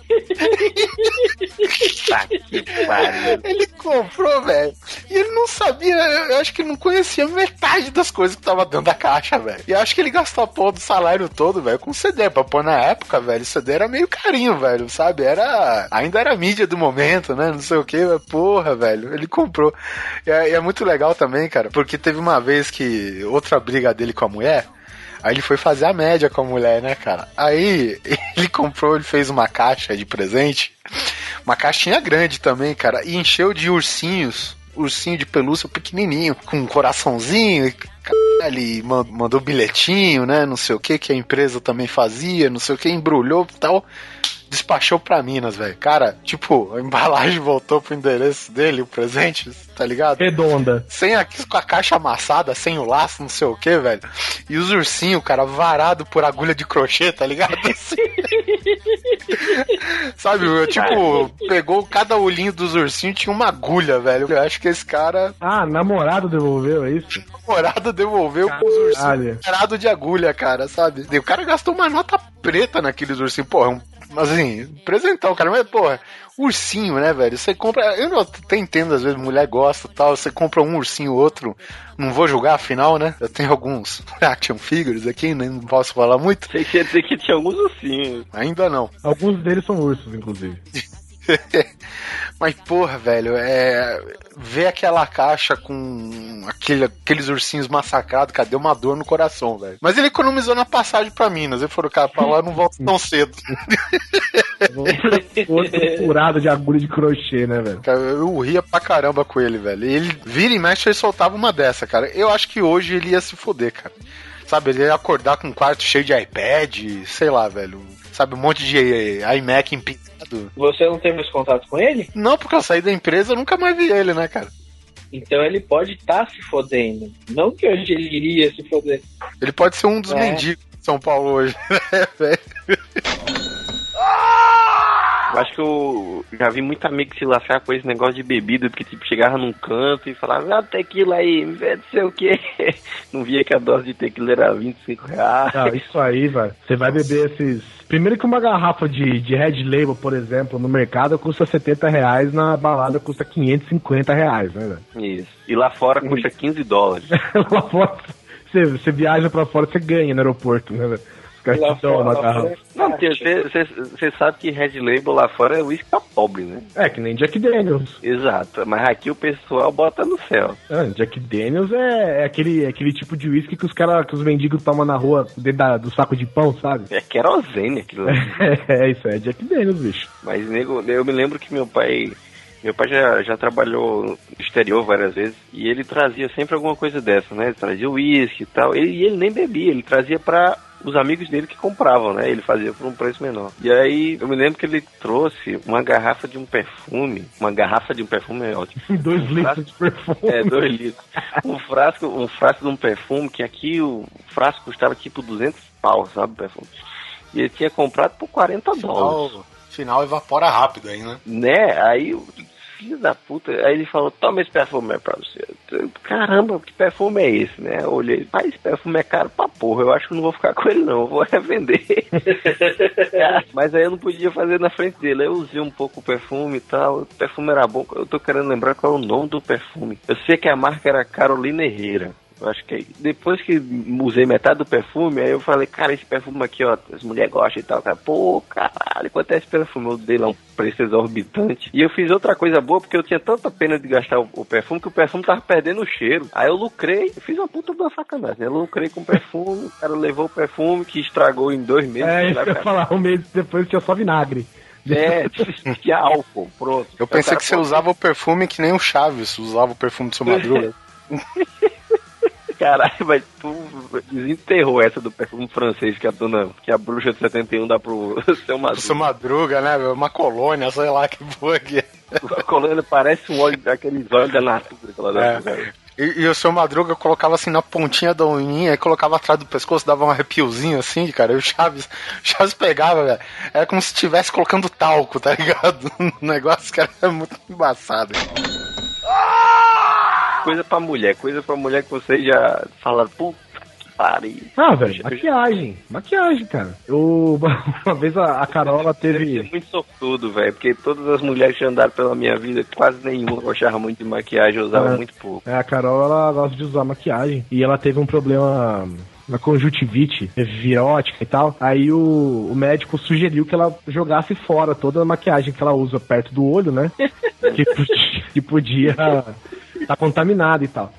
Ele comprou, velho. E ele não sabia, eu acho que ele não conhecia metade das coisas que tava dentro da caixa, velho. E acho que ele gastou a porra do salário todo, velho, com CD. Pra pôr na época, velho, CD era meio carinho, velho, sabe? Era. Ainda era mídia do momento, né? Não sei o que, porra, velho. Ele comprou. E é, e é muito legal também, cara, porque teve uma vez que outra briga dele com a mulher. Aí ele foi fazer a média com a mulher, né, cara? Aí ele comprou, ele fez uma caixa de presente, uma caixinha grande também, cara, e encheu de ursinhos, ursinho de pelúcia pequenininho, com um coraçãozinho, e e man- mandou bilhetinho, né, não sei o que, que a empresa também fazia, não sei o que, embrulhou tal. Despachou pra Minas, velho. Cara, tipo, a embalagem voltou pro endereço dele, o presente, tá ligado? Redonda. Sem a, com a caixa amassada, sem o laço, não sei o que, velho. E os ursinhos, cara, varado por agulha de crochê, tá ligado? Assim. Sabe, eu, tipo, pegou cada olhinho dos ursinhos tinha uma agulha, velho. Eu acho que esse cara, Ah, namorado devolveu, é isso? namorado, devolveu com os ursinhos varado de agulha, cara, sabe? E o cara gastou uma nota preta naqueles ursinhos. Porra, um, mas assim, presentão, cara. Mas, porra, ursinho, né, velho? Você compra. Eu não até entendo, às vezes, mulher gosta e tal. Você compra um ursinho, outro. Não vou julgar, afinal, né? Eu tenho alguns action figures aqui, né? Não posso falar muito. Você quer dizer que tinha alguns ursinhos. Ainda não. Alguns deles são ursos, inclusive. Mas, porra, velho, é. Ver aquela caixa com aquele, aqueles ursinhos massacrados, cara, deu uma dor no coração, velho. Mas ele economizou na passagem pra Minas. Ele falou, cara, pra lá eu não volto tão cedo. Outro furado de agulha de crochê, né, velho? Cara, eu ria pra caramba com ele, velho. Ele vira e mexe, ele soltava uma dessa, cara. Eu acho que hoje ele ia se foder, cara. Sabe, ele ia acordar com um quarto cheio de iPad, sei lá, velho. Sabe, um monte de iMac empinado. Você não tem mais contato com ele? Não, porque eu saí da empresa, eu nunca mais vi ele, né, cara? Então ele pode estar se fodendo. Não que hoje ele iria se foder. Ele pode ser um dos É. mendigos de São Paulo hoje, né, velho? Eu acho que eu já vi muito amigo se lascar com esse negócio de bebida, que tipo, chegava num canto e falava, ah, tequila aí, me vê sei o que. Não via que a dose de tequila era 25 reais. Não, isso aí, velho. Você vai beber esses. Primeiro que uma garrafa de, de Red Label, por exemplo, no mercado custa 70 reais, na balada custa 550 reais, né, velho? Isso. E lá fora custa 15 dólares. Lá fora, você, você viaja pra fora, você ganha no aeroporto, né, velho? Caras Lá garrafa. fora, Não, porque você sabe que Red Label lá fora é uísque pra pobre, né? É, que nem Jack Daniels. Exato. Mas aqui o pessoal bota no céu. Ah, Jack Daniels é, é aquele, é aquele tipo de uísque que os cara, que os mendigos tomam na rua dentro da- do saco de pão, sabe? É querosene aquilo. lá. É, isso, é Jack Daniels, bicho. Mas nego, eu me lembro que meu pai. Meu pai já, já trabalhou no exterior várias vezes e ele trazia sempre alguma coisa dessa, né? Ele trazia uísque e tal. Ele- E ele, nem bebia, ele trazia pra os amigos dele que compravam, né? Ele fazia por um preço menor. E aí eu me lembro que ele trouxe uma garrafa de um perfume. Uma garrafa de um perfume é ótimo. Dois litros de perfume. É, dois litros. Um frasco, um frasco de um perfume que aqui o frasco custava tipo 200 pau, sabe, o perfume. E ele tinha comprado por 40 dólares. Final, final evapora rápido aí, né? Né? Aí filho da puta, aí ele falou, toma esse perfume aí pra você. Eu, Caramba, que perfume é esse, né? Eu olhei, pai, esse perfume é caro pra porra, eu acho que não vou ficar com ele não, eu vou revender. Mas aí eu não podia fazer na frente dele, eu usei um pouco o perfume e tal, o perfume era bom, eu tô querendo lembrar qual é o nome do perfume. Eu sei que a marca era Carolina Herrera. Eu acho que aí, depois que usei metade do perfume, aí eu falei, cara, esse perfume aqui, ó, as mulheres gostam e tal. Cara, pô, caralho, quanto é esse perfume? Eu dei lá um preço exorbitante. E eu fiz outra coisa boa, porque eu tinha tanta pena de gastar o, o perfume, que o perfume tava perdendo o cheiro. Aí eu lucrei, eu fiz uma puta da sacanagem. né? Eu lucrei com o perfume, o cara levou o perfume, que estragou em dois meses. É, sei isso lá, que eu ia falar, um mês depois tinha só vinagre. É, tinha álcool, pronto. Eu pensei cara que você usava o perfume que nem o Chaves usava o perfume do seu Madruga. Caralho, mas tu desenterrou essa do perfume francês que a dona, que a bruxa de 71 dá pro seu O madruga. seu Madruga, né? Uma colônia, sei lá que porra que é. A colônia parece um óleo daqueles óleos da natura que ela dá É. cara. E, e o seu Madruga colocava assim na pontinha da unhinha e colocava atrás do pescoço, dava um arrepiozinho assim, cara. E o Chaves, o Chaves pegava, velho. Era como se estivesse colocando talco, tá ligado? Um negócio que era muito embaçado. Coisa pra mulher, coisa pra mulher que você já fala, puta que pariu. Ah, velho, maquiagem. Maquiagem, cara. Eu, uma vez a, a Carol, ela Eu teve. muito sortudo, velho, porque todas as mulheres que andaram pela minha vida, quase nenhuma gostava muito de maquiagem, eu usava É. muito pouco. É, a Carol, ela gosta de usar maquiagem. E ela teve um problema na conjuntivite, virótica e tal. Aí o, o médico sugeriu que ela jogasse fora toda a maquiagem que ela usa perto do olho, né? que, podia- que podia estar contaminada e tal.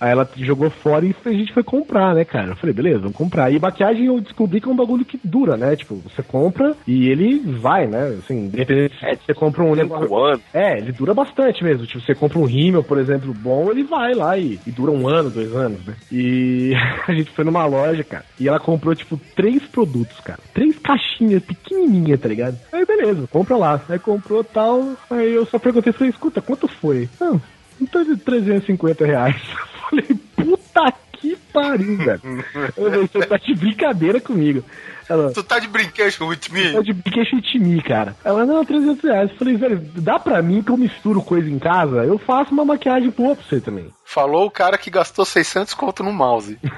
Aí ela jogou fora e a gente foi comprar, né, cara? Eu falei, beleza, vamos comprar. E maquiagem eu descobri que é um bagulho que dura, né? Tipo, você compra e ele vai, né? Assim, independente se você compra um negócio. É, ele dura bastante mesmo. Tipo, você compra um rímel, por exemplo, bom, ele vai lá e, e dura um ano, dois anos, né? E a gente foi numa loja, cara, e ela comprou, tipo, três produtos, cara. Três caixinhas pequenininhas, tá ligado? Aí, beleza, compra lá. Aí comprou tal. Aí eu só perguntei, falei, escuta, quanto foi? Ah, tá de 350 reais. Eu falei, puta que pariu, velho. Eu falei, você tá de brincadeira comigo. Ela, Tu tá de brinquedo with me? é de brinquedo de mim, cara. Ela, não, 300 reais. Eu falei, velho, dá pra mim que eu misturo coisa em casa? Eu faço uma maquiagem boa pra você também. Falou o cara que gastou 600 conto no mouse.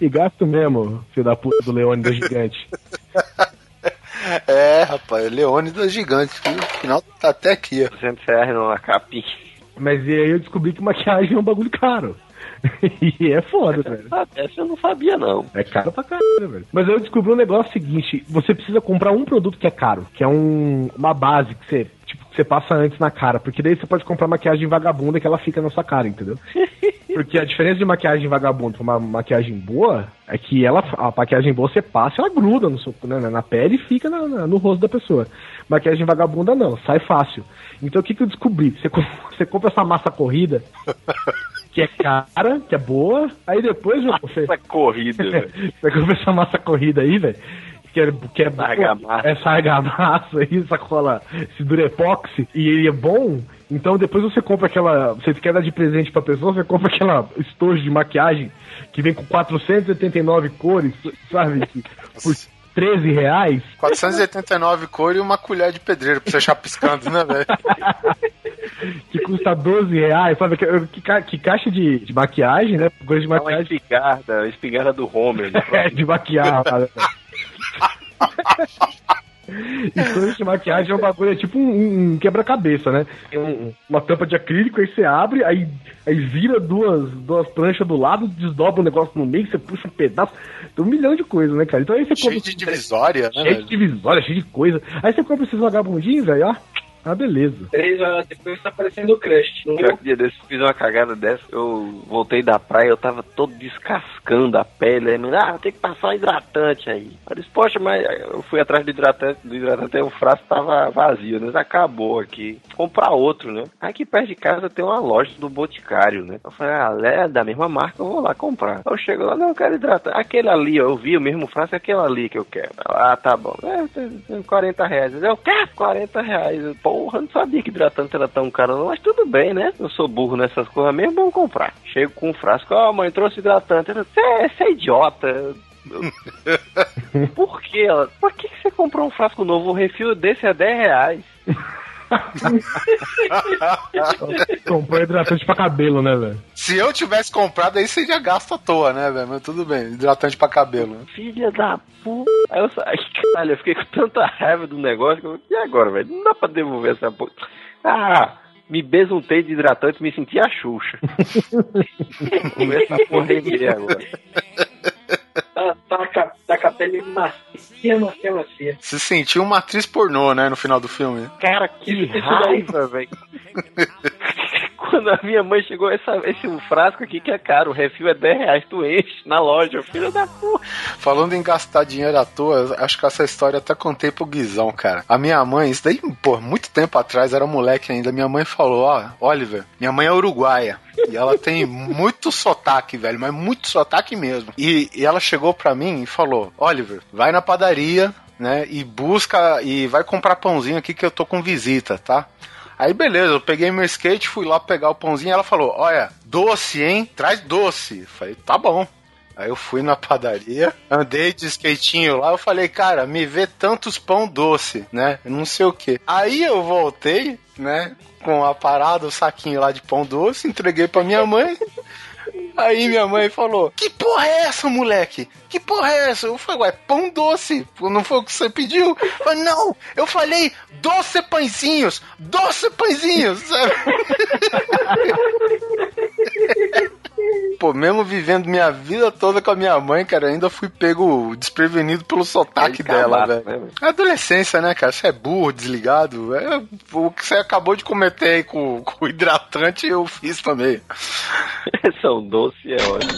E gasto mesmo, filho da puta do Leônidas Gigante. É, rapaz, Leônidas gigante. que No final tá até aqui, ó. 200 reais numa capinha. Mas e aí eu descobri que maquiagem é um bagulho caro. e é foda, velho. Ah, essa eu não sabia, não. É caro pra caralho, velho. Mas eu descobri um negócio seguinte: você precisa comprar um produto que é caro, que é um, uma base que você. Tipo, que você passa antes na cara, porque daí você pode comprar maquiagem vagabunda que ela fica na sua cara, entendeu? Porque a diferença de maquiagem vagabunda pra uma maquiagem boa é que ela, a maquiagem boa você passa, ela gruda no seu, né, na pele e fica na- na- no rosto da pessoa. Maquiagem vagabunda não, sai fácil. Então o que, que eu descobri? Você, você compra essa massa corrida, que é cara, que é boa, aí depois você, Essa corrida, velho. você compra essa massa corrida aí, velho. Que é, que é Argamassa. essa argamassa aí, sacola, esse durepox, e ele é bom, então depois você compra aquela. Você quer dar de presente pra pessoa, você compra aquela estojo de maquiagem que vem com 489 cores, sabe? Por 13 reais. 489 cor e uma colher de pedreiro pra você chapiscando, né, velho? que custa 12 reais, sabe? Que, que, que caixa de, de maquiagem, né? Coisa de É uma maquiagem. espingarda, a espingarda do Homer. né? É, de maquiar. Estojo de maquiagem é um bagulho, é tipo um, um quebra-cabeça, né? Tem um- uma tampa de acrílico, aí você abre, aí, aí vira duas, duas pranchas do lado, desdobra um negócio no meio, você puxa um pedaço. Tem um milhão de coisas, né, cara? Então aí você Cheio compra. de divisória, né, Cheio de divisória, cheio de coisa. Aí você compra esses vagabundinhos, velho, ó. Ah, beleza. Três horas depois tá parecendo o Crush. Pior que dia desse eu fiz uma cagada dessa, eu voltei da praia, eu tava todo descascando a pele, aí, menina, ah, tem que passar um hidratante aí. Eu disse, poxa, mas eu fui atrás do hidratante, do hidratante, aí o frasco tava vazio, né? Acabou aqui. Comprar outro, né? Aqui perto de casa tem uma loja do Boticário, né? Eu falei, ah, é da mesma marca, eu vou lá comprar. Eu chego lá, não, eu quero hidratante. Aquele ali, ó, eu vi o mesmo frasco, é aquele ali que eu quero. Ah, tá bom. É, tem, tem 40 reais. Eu, quê? 40 reais. Eu, Porra, não sabia que hidratante era tão caro, não. Mas tudo bem, né? Eu sou burro nessas coisas mesmo, vamos comprar. Chego com um frasco, ó, mãe, trouxe hidratante. Você é, você é idiota. Por quê? Ela, por que, que você comprou um frasco novo? O refil desse é 10 reais. Comprou hidratante pra cabelo, né, velho? Se eu tivesse comprado, aí seria gasto à toa, né, velho? Mas tudo bem, hidratante pra cabelo. né? Filha da puta. Aí eu saí, caralho, eu fiquei com tanta raiva do negócio. que eu, E agora, velho? Não dá pra devolver essa porra. Ah, me besuntei de hidratante e me senti a Xuxa. Comer essa porra aí agora. Tá, tá, com a- tá com a pele macia, macia, macia. Se sentiu uma atriz pornô, né, no final do filme. Cara, que raiva, velho. Quando a minha mãe chegou, essa, esse frasco aqui que é caro, o refil é 10 reais, tu enche na loja, filho da puta. Falando em gastar dinheiro à toa, acho que essa história até contei pro Guizão, cara. A minha mãe, isso daí, pô, muito tempo atrás, era moleque ainda, minha mãe falou, ó, Oliver, minha mãe é uruguaia. E ela tem muito sotaque, velho, mas muito sotaque mesmo. E, e ela chegou pra mim e falou, Oliver, vai na padaria, né, e busca, e vai comprar pãozinho aqui que eu tô com visita, tá? Aí beleza, eu peguei meu skate, fui lá pegar o pãozinho ela falou: Olha, doce, hein? Traz doce. Eu falei, tá bom. Aí eu fui na padaria, andei de skatinho lá, eu falei, cara, me vê tantos pão doce, né? Não sei o que. Aí eu voltei, né? Com a parada, o saquinho lá de pão doce, entreguei pra minha mãe. Aí minha mãe falou: Que porra é essa, moleque? Que porra é essa? Eu falei, ué, pão doce. Não foi o que você pediu? Eu falei, não, eu falei doce pãezinhos, doce pãezinhos, sabe? pô, mesmo vivendo minha vida toda com a minha mãe, cara, ainda fui pego desprevenido pelo sotaque dela, velho. Né, velho? Adolescência, né, cara? Você é burro, desligado. É, o que você acabou de cometer aí com, com o hidratante, eu fiz também. São doce é ótimo.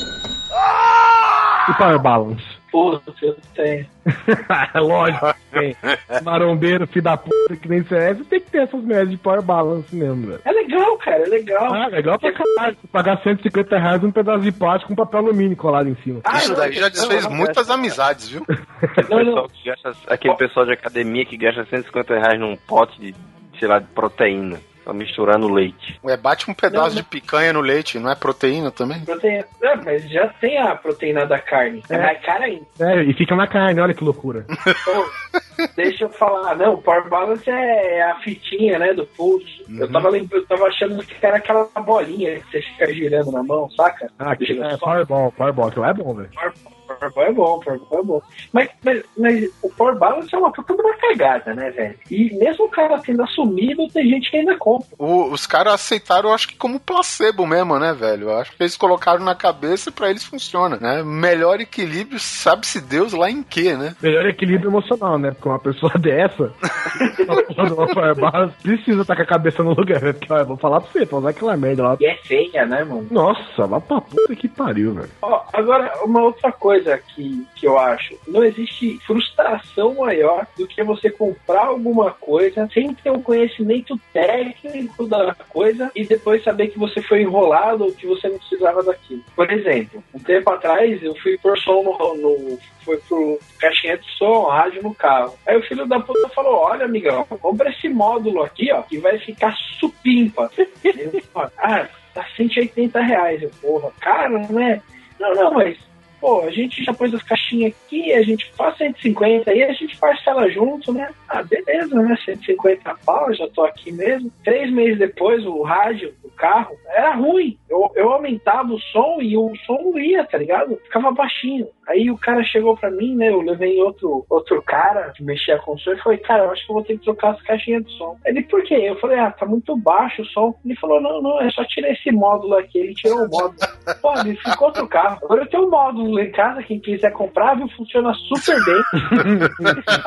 E Power Balance? Putz, eu tenho. Lógico que tem. Marombeiro, filho da puta, que nem você é, você tem que ter essas merdas de Power Balance mesmo, velho. É legal, cara, é legal. Ah, legal pra caralho. Pagar 150 reais num pedaço de plástico com papel alumínio colado em cima. Ah, Isso não, daí já não, desfez não, muitas amizades, viu? Aquele, pessoal que gasta, aquele pessoal de academia que gasta 150 reais num pote de, sei lá, de proteína. Pra misturar no leite. É, bate um pedaço Não, de picanha no leite, não é proteína também? Proteína. É, mas já tem a proteína da carne. É, É. mais cara ainda. É, e fica na carne, olha que loucura. Então, deixa eu falar. Não, o Power Balance é a fitinha, né, do pulse. Eu, tava lembrando, eu tava achando que era aquela bolinha que você fica girando na mão, saca? Ah, que é Powerball, Powerball, que lá é bom, velho. Powerball é bom, Powerball é bom. Mas, mas, mas o Power Balance é uma puta de uma cagada, né, velho? E mesmo o cara tendo assumido, tem gente que ainda compra. O- os caras aceitaram, eu acho que como placebo mesmo, né, velho? Eu acho que eles colocaram na cabeça e pra eles funciona, né? Melhor equilíbrio, sabe-se Deus lá em quê, né? Melhor equilíbrio emocional, né? Porque uma pessoa dessa, uma Power Balance, precisa estar com a cabeça no lugar, né? Porque, ó, eu vou falar pra você, pra usar aquela merda lá. E é feia, né, mano? Nossa, lá pra puta que pariu, velho. Ó, agora, uma outra coisa que, que eu acho: não existe frustração maior do que você comprar alguma coisa sem ter um conhecimento técnico da coisa e depois saber que você foi enrolado ou que você não precisava daquilo. Por exemplo, um tempo atrás eu fui por som no. no foi pro caixinha de som, rádio no carro. Aí o filho da puta falou: Olha, amigão, compra esse módulo aqui, ó, que vai ficar supimpa. Eu, ah, tá 180 reais. Eu, porra, caro, né? Não, não, mas, pô, a gente já pôs as caixinhas aqui, a gente faz 150 aí, a gente parcela junto, né? Ah, beleza, né? 150 pau, já tô aqui mesmo. Três meses depois, o rádio do carro era ruim. Eu, eu aumentava o som e o som não ia, tá ligado? Ficava baixinho. Aí o cara chegou pra mim, né? Eu levei outro, outro cara que mexia com o som e falei, cara, eu acho que eu vou ter que trocar as caixinhas de som. Ele, por quê? Eu falei, ah, tá muito baixo o som. Ele falou, não, não, é só tirar esse módulo aqui. Ele tirou o módulo. Pô, ele ficou outro carro. Agora eu tenho um módulo lá em casa, quem quiser comprar, viu? Funciona super bem.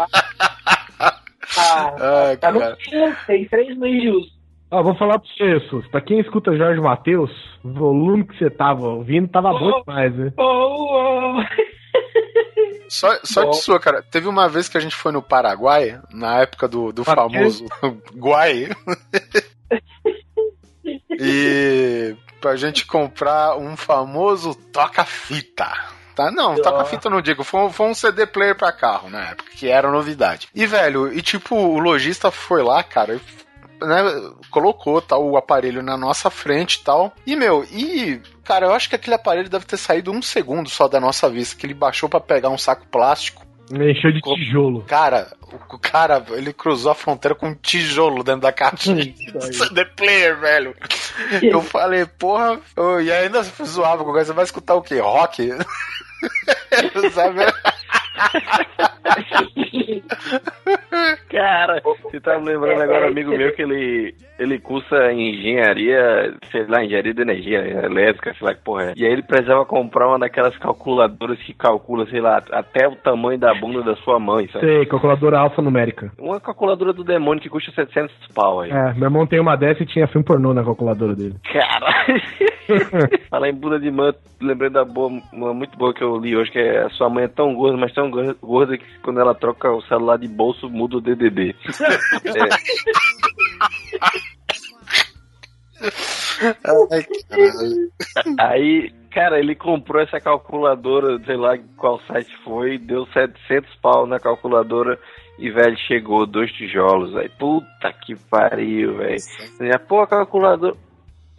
ah, Ai, tá no cara. tem três meses de uso. Ó, vou falar pra você, Sus. Pra quem escuta Jorge Matheus, o volume que você tava ouvindo tava bom demais, né? Oh, oh. Só, só Bom. de sua, cara. Teve uma vez que a gente foi no Paraguai, na época do, do Para famoso Guai. e pra gente comprar um famoso toca-fita. Tá? Não, toca-fita não digo, foi, um- foi um CD player pra carro na época, que era novidade. E, velho, e tipo, o lojista foi lá, cara, e, né, colocou tal, o aparelho na nossa frente e tal. E, meu, e, cara, eu acho que aquele aparelho deve ter saído um segundo só da nossa vista, que ele baixou pra pegar um saco plástico. Me encheu de tijolo. Cara, o cara, ele cruzou a fronteira com um tijolo dentro da caixa de CD player, velho. Eu falei, porra, eu- e ainda zoava com você vai escutar o quê? Rock? Sabe? Cara, você tá me lembrando agora, amigo meu, que ele, ele cursa engenharia, sei lá, engenharia de energia elétrica, sei lá que porra é. E aí ele precisava comprar uma daquelas calculadoras que calcula, sei lá, até o tamanho da bunda da sua mãe, sabe? Sei, calculadora alfanumérica. Uma calculadora do demônio que custa 700 pau aí. É, meu irmão tem uma dessa e tinha filme pornô na calculadora dele. Cara, falar em bunda de mãe, lembrei da boa, uma muito boa que eu li hoje, que é a sua mãe é tão gorda, mas tão gorda- gorda que quando ela troca o celular de bolso, muda o DDD. Ai, caralho. Aí, cara, ele comprou essa calculadora, sei lá qual site foi, deu 700 pau na calculadora e, velho, chegou dois tijolos. Aí, puta que pariu, velho. Pô, a calculadora.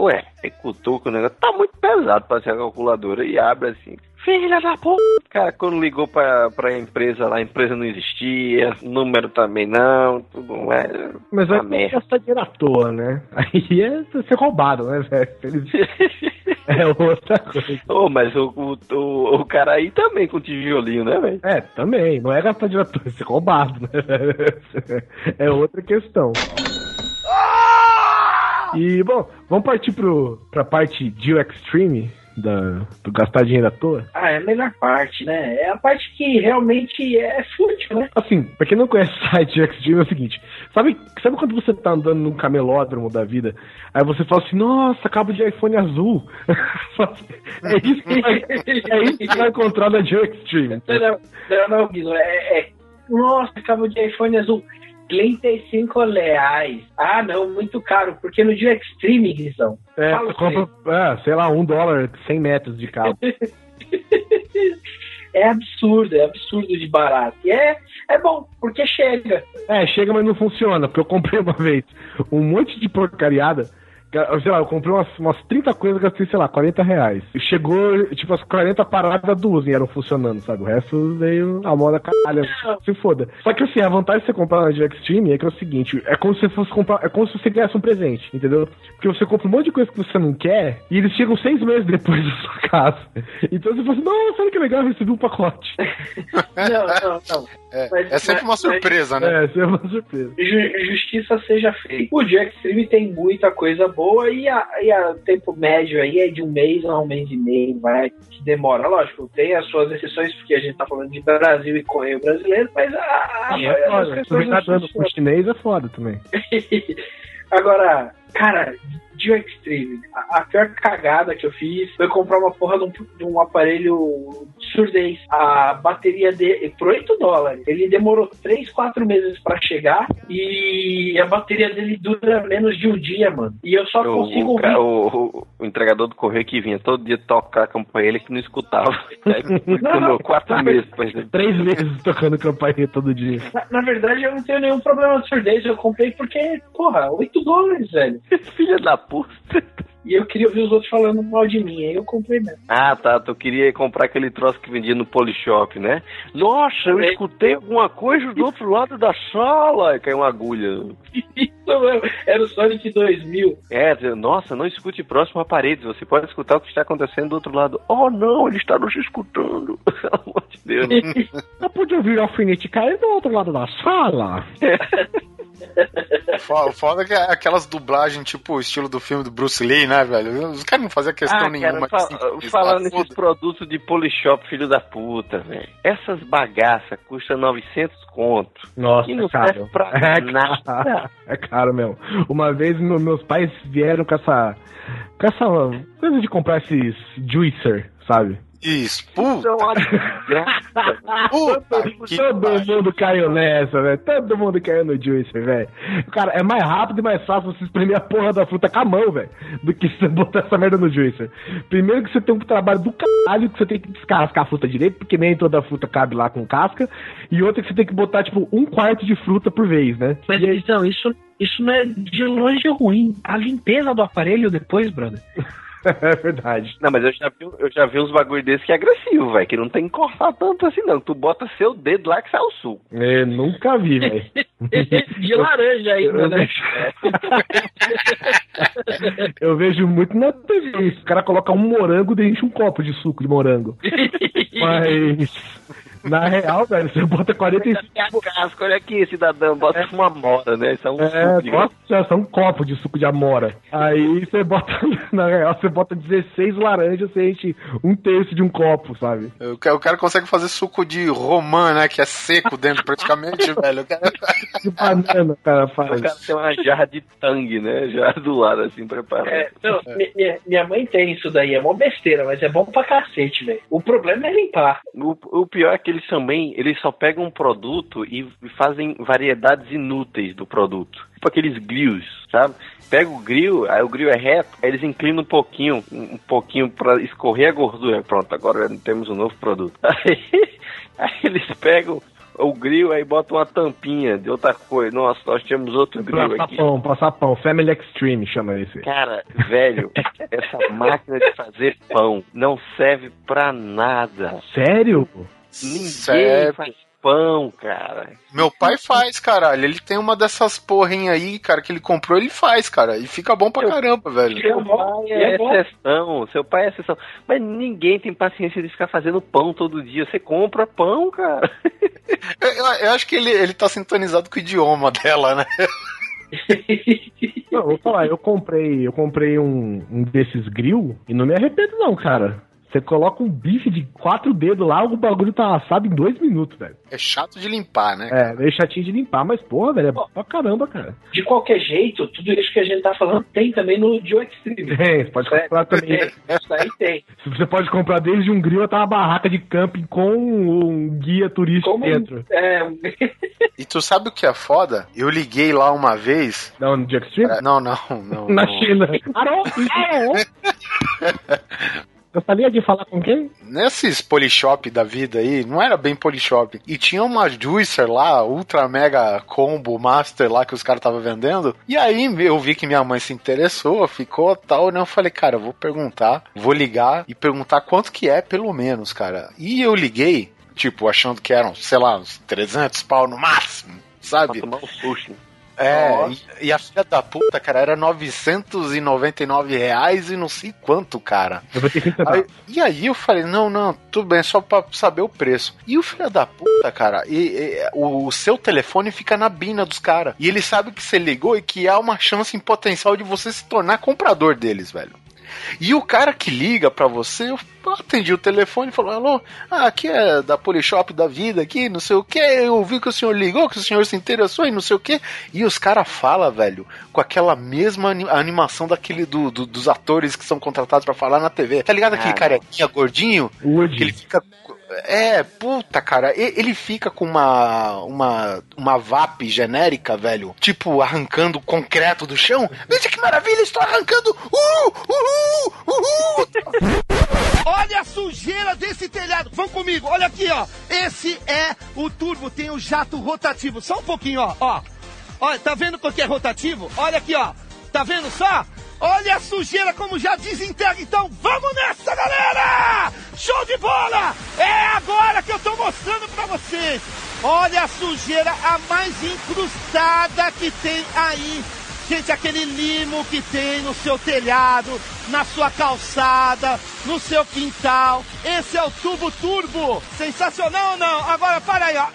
Ué, aí cutuca o negócio. Tá muito pesado pra ser a calculadora. E abre assim. Filha da puta! Cara, quando ligou pra, pra empresa lá, a empresa não existia, número também não, tudo é. Mas vai merda. gastar dinheiro à toa, né? Aí é ser roubado, né, velho? Eles- É outra coisa. Ô, mas o, o, o, o cara aí também com tijolinho, né, velho? É, também. Não é gastar dinheiro à toa, é ser roubado, né? É outra questão. E, bom, vamos partir pro, pra parte Dio Extreme da, do gastar dinheiro à toa? Ah, é a melhor parte, né? É a parte que realmente é fútil, né? Assim, pra quem não conhece o site de Xtreme é o seguinte: sabe, sabe quando você tá andando num camelódromo da vida? Aí você fala assim, nossa, cabo de iPhone azul. é, isso que vai, é isso que vai encontrar na Geo Extreme. Não, não, não, Guido, é, é. Nossa, cabo de iPhone azul. 35 reais. Ah, não, muito caro, porque no dia Extreme, Guizão. É, compra, é, sei lá, um dólar, 100 metros de cabo. é absurdo, é absurdo de barato. E é, é bom, porque chega. É, chega, mas não funciona, porque eu comprei uma vez um monte de porcariada. Sei lá, eu comprei umas, umas 30 coisas, gastei, sei lá, 40 reais. E chegou, tipo, as 40 paradas, duas e eram funcionando, sabe? O resto veio a moda caralho, se foda. Só que assim, a vantagem de você comprar na Jack Stream é que é o seguinte, é como se você fosse comprar, é como se você ganhasse um presente, entendeu? Porque você compra um monte de coisa que você não quer e eles chegam seis meses depois da sua casa. Então você fala assim, nossa, olha que legal, eu recebi um pacote. Não, não, não. É, Mas- é sempre uma mas- surpresa, né? É, é uma surpresa. Ju- justiça seja feita. O Jack Stream tem muita coisa boa e a, e a tempo médio aí é de um mês a um mês e meio, vai, que demora. Lógico, tem as suas exceções, porque a gente tá falando de Brasil e Correio brasileiro, mas a, a maioria é foda. não dando pro chinês é foda também. Agora, cara, Dio Extreme, a, a pior cagada que eu fiz foi comprar uma porra de um, de um aparelho de surdez. A bateria dele, por 8 dólares, ele demorou 3, 4 meses pra chegar e a bateria dele dura menos de um dia, mano. E eu só O, consigo o, ouvir. o- o- o entregador do correio que vinha todo dia tocar a campainha, ele que não escutava. Demorou quatro meses depois dele. Três meses tocando campainha todo dia. Na, na verdade, eu não tenho nenhum problema de surdez. Eu comprei porque, porra, 8 dólares, velho. Filha da puta. E eu queria ouvir os outros falando mal de mim. Aí eu comprei mesmo. Ah, tá. Tu queria comprar aquele troço que vendia no Polishop, né? Nossa, eu É. escutei alguma coisa do outro lado da sala. Aí caiu uma agulha. Isso mesmo. Era o Sonic 2000. É, nossa, não escute próximo à parede. Você pode escutar o que está acontecendo do outro lado. Oh, não, ele está nos escutando. Pelo amor de Deus. Eu pude ouvir o alfinete cair do outro lado da sala. Fo- Foda que é aquelas dublagens, tipo o estilo do filme do Bruce Lee, né, velho? Os caras não faziam questão Ah, nenhuma. cara, sincronizar, falando nesses produtos de Polishop, filho da puta, velho. Essas bagaças custam 900 conto. Nossa, E não é caro. serve pra é nada. caro. É caro mesmo. Uma vez meu- meus pais vieram com essa. Com essa coisa de comprar esses juicer, sabe? Isso, puta, puta que Todo pariu. mundo caiu nessa, velho. Todo mundo caiu no juicer, velho. Cara, é mais rápido e mais fácil você espremer a porra da fruta com a mão, velho, do que você botar essa merda no juicer. Primeiro que você tem um trabalho do caralho que você tem que descascar a fruta direito, porque nem toda fruta cabe lá com casca. E outra que você tem que botar, tipo, um quarto de fruta por vez, né? Mas aí- então, isso, isso não é de longe ruim. A limpeza do aparelho depois, brother. é verdade. Não, mas eu já vi, eu já vi uns bagulho desse que é agressivo, velho. Que não tem que cortar tanto assim, não. Tu bota seu dedo lá que sai o suco. Eu nunca vi, velho. De laranja ainda, né? Eu vejo muito na TV isso. O cara coloca um morango dentro de um copo de suco de morango. Mas, na real, velho, você bota 45. Minha casca, olha aqui, cidadão, bota uma mora, né? Isso é um É, suco de- nossa, são um copo de suco de amora. Aí você bota, na real, você bota 16 laranjas, você enche um terço de um copo, sabe? O ca- o cara consegue fazer suco de romã, né? Que é seco dentro praticamente, velho. O cara- De banana, o cara O faz. cara tem uma jarra de tangue, né? Já do lado, assim, preparado. É, não, mi- minha, minha mãe tem isso daí, é mó besteira, mas é bom pra cacete, velho. O problema é limpar. O, o pior é que eles também, eles só pegam um produto e fazem variedades inúteis do produto. Tipo aqueles grills, sabe? Pega o grill, aí o grill é reto, aí eles inclinam um pouquinho, um pouquinho pra escorrer a gordura. Pronto, agora temos um novo produto. Aí, aí eles pegam o grill aí botam uma tampinha de outra coisa. Nossa, nós temos outro grill Passar aqui. pão, passar pão. Family Extreme chama esse. Cara, velho, essa máquina de fazer pão não serve pra nada. Sério? Ninguém Sério. faz pão, cara. Meu pai faz, caralho. Ele tem uma dessas porrinha aí, cara, que ele comprou, ele faz, cara. E fica bom pra caramba, velho. Seu pai é exceção, seu pai é exceção. Mas ninguém tem paciência de ficar fazendo pão todo dia. Você compra pão, cara. Eu, eu- eu acho que ele, ele tá sintonizado com o idioma dela, né? Não, vou falar, eu comprei, eu comprei um, um desses grill e não me arrependo não, cara. Você coloca um bife de quatro dedos lá, o bagulho tá assado em dois minutos, velho. É chato de limpar, né? É, meio chatinho de limpar, mas porra, velho, é bom pra caramba, cara. De qualquer jeito, tudo isso que a gente tá falando tem também no Joe Extreme. Tem, você pode comprar também. Tem, isso aí tem. Você pode comprar desde um grill até uma barraca de camping com um guia turístico Como dentro. é, um- E tu sabe o que é foda? Eu liguei lá uma vez. Não, no Jack Stream? É, Não, não, não. Na não. China. Alô? Alô? Gostaria de falar com quem? Nesses polishop da vida aí, não era bem polishop. E tinha uma juicer lá, ultra mega combo master lá que os caras estavam vendendo. E aí eu vi que minha mãe se interessou, ficou tal, né? Eu falei, cara, eu vou perguntar, vou ligar e perguntar quanto que é pelo menos, cara. E eu liguei, tipo, achando que eram, sei lá, uns 300 pau no máximo, Pra sabe? tomar um susto. É, e, e a filha da puta, cara, era 999 reais e não sei quanto, cara. Eu vou ter que Aí- e aí eu falei, não, não, tudo bem, só pra saber o preço. E o filho da puta, cara, e, e, o, o seu telefone fica na bina dos caras. E ele sabe que você ligou e que há uma chance em potencial de você se tornar comprador deles, velho. E o cara que liga pra você, eu atendi o telefone e falou: Alô, ah, aqui é da Polishop da vida, aqui, não sei o que. Eu vi que o senhor ligou, que o senhor se interessou e não sei o que. E os caras falam, velho, com aquela mesma ani- animação daquele do, do- dos atores que são contratados pra falar na TV. Tá ligado aquele Ah, carequinha gordinho? Woody. Que ele fica. É, puta, cara, ele fica com uma, uma, uma VAP genérica, velho, tipo arrancando concreto do chão. Veja que maravilha, estou arrancando! Uh, uhul, uhul! Olha a sujeira desse telhado. Vão comigo, olha aqui, ó. Esse é o turbo, tem o jato rotativo. Só um pouquinho, ó. Ó, olha, tá vendo o que é rotativo? Olha aqui, ó. Tá vendo só? Olha a sujeira como já desintegra. Então vamos nessa, galera! Show de bola! É agora que eu tô mostrando pra vocês. Olha a sujeira a mais incrustada que tem aí. Gente, aquele limo que tem no seu telhado, na sua calçada, no seu quintal. Esse é o tubo turbo. Sensacional ou não? Agora para aí, ó.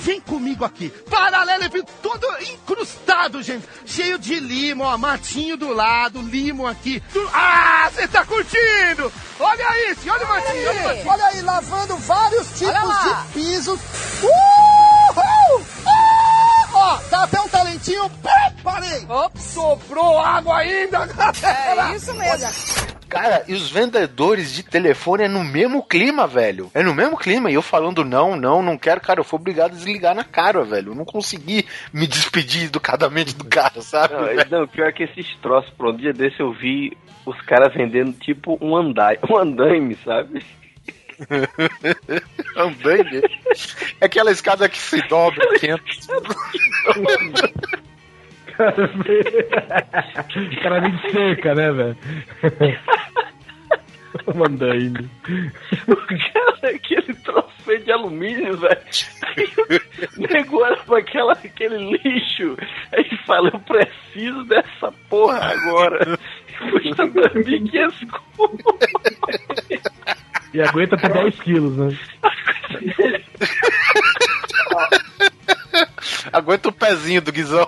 Vem comigo aqui. Paralelo, ele todo incrustado, gente. Cheio de limo, ó. Matinho do lado, limo aqui. Ah, você tá curtindo? Olha isso, olha o matinho, olha o matinho. Olha aí, lavando vários tipos de pisos. Uhul! Ó, tá até um talentinho. Parei. Sobrou água ainda, galera. É isso mesmo. Cara, e os vendedores de telefone é no mesmo clima, velho. É no mesmo clima. E eu falando, não, não, não quero, cara. Eu fui obrigado a desligar na cara, velho. Eu não consegui me despedir educadamente do cara, sabe? Não, velho? não, pior que esses troços, por um dia desse eu vi os caras vendendo tipo um andai, um andaime, sabe? Andaime. É aquela escada que se dobra, que entra. O cara vem de cerca, né, velho? Mandaine. O cara, aquele troço feito de alumínio, velho. Aí o nego olha pra aquela, aquele lixo. Aí fala, eu preciso dessa porra agora. Custa 2.500 conto. E aguenta até 10 quilos, né? Aguenta o pezinho do Guizão.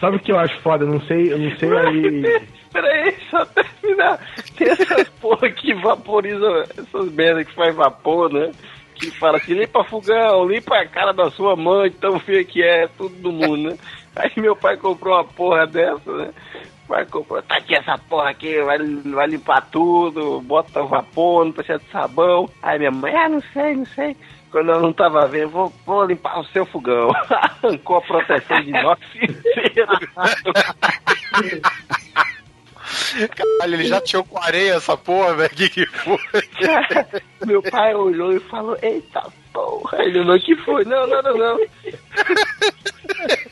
Sabe o que eu acho foda? Eu não sei, eu não sei aí. Peraí, só terminar. Tem essas porra que vaporizam, essas merdas que faz vapor, né? Que fala assim, limpa fogão, limpa a cara da sua mãe, tão feia que é, tudo do mundo, né? Aí meu pai comprou uma porra dessa, né? O pai comprou, tá aqui essa porra aqui, vai, vai limpar tudo, bota vapor, não precisa de sabão. Aí minha mãe, ah, não sei, não sei. Quando eu não tava vendo, vou, vou limpar o seu fogão. Arrancou a proteção de inox. Caralho, ele já tirou com areia essa porra, velho. Que que foi? Meu pai olhou e falou, eita porra. Ele olhou que foi. Não, não, não, não.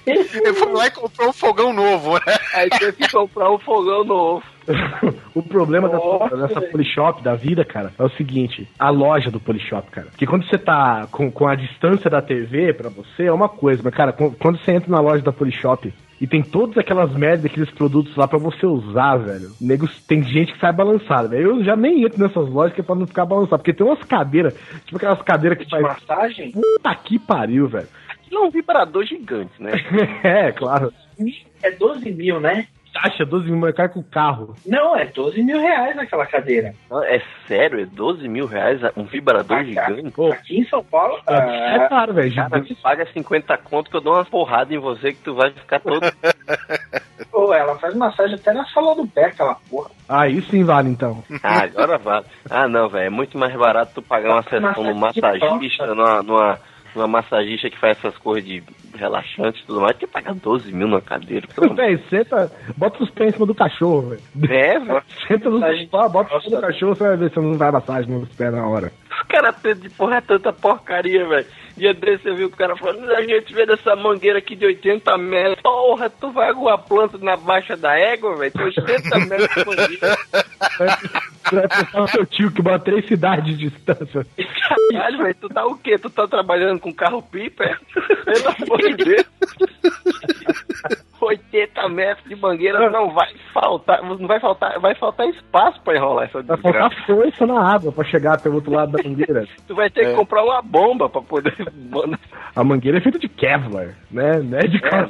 Ele foi lá e comprou um fogão novo, né? Aí teve que comprar um fogão novo. o problema Nossa, dessa, dessa. Polishop da vida, cara, é o seguinte: a loja do Polishop, cara. Porque quando você tá com, com a distância da TV pra você é uma coisa, mas, cara, com- quando você entra na loja da Polishop e tem todas aquelas merdas, aqueles produtos lá pra você usar, velho. Nego, tem gente que sai balançado, velho. Eu já nem entro nessas é pra não ficar balançado. Porque tem umas cadeiras, tipo aquelas cadeiras que De faz. massagem? Puta que pariu, velho. aquilo é um vibrador gigante, né? é, claro. É 12 mil, né? Acha 12 mil caro que o carro. Não, é 12 mil reais aquela cadeira. Não, É sério? É 12 mil reais um vibrador Ah, cara. gigante? Pô, Aqui em São Paulo, é ah, caro, velho. Cara, gigante. paga 50 conto que eu dou uma porrada em você que tu vai ficar todo. pô, ela faz massagem até na sola do pé, aquela porra. Aí sim vale, então. Ah, agora vale. Ah, não, velho. É muito mais barato tu pagar uma sessão no massagista, numa, numa, numa massagista que faz essas coisas de relaxante e tudo mais, do que pagar 12 mil na cadeira. Véi, senta, bota os pés em cima do cachorro, velho. É, velho. Senta no sofá, bota em cima do cachorro, você vai ver se não vai massagem nos pés na hora. Os caras têm de porra é tanta porcaria, velho. Dia desse eu vi o cara falando, a gente vê dessa mangueira aqui de 80 metros. Porra, tu vai aguar planta na baixa da égua, velho? Tem 80 metros de mangueira. Você vai pensar o seu tio que mora três cidades de distância. Caralho, velho, tu tá o quê? Tu tá trabalhando com carro pipa? é? Pelo amor de Deus. 80 metros de mangueira não vai faltar, não vai faltar, vai faltar espaço pra enrolar essa Vai desgraça. faltar força na água pra chegar até o outro lado da mangueira. Tu vai ter que É. comprar uma bomba pra poder. A mangueira é feita de Kevlar, né? Não é de coisa.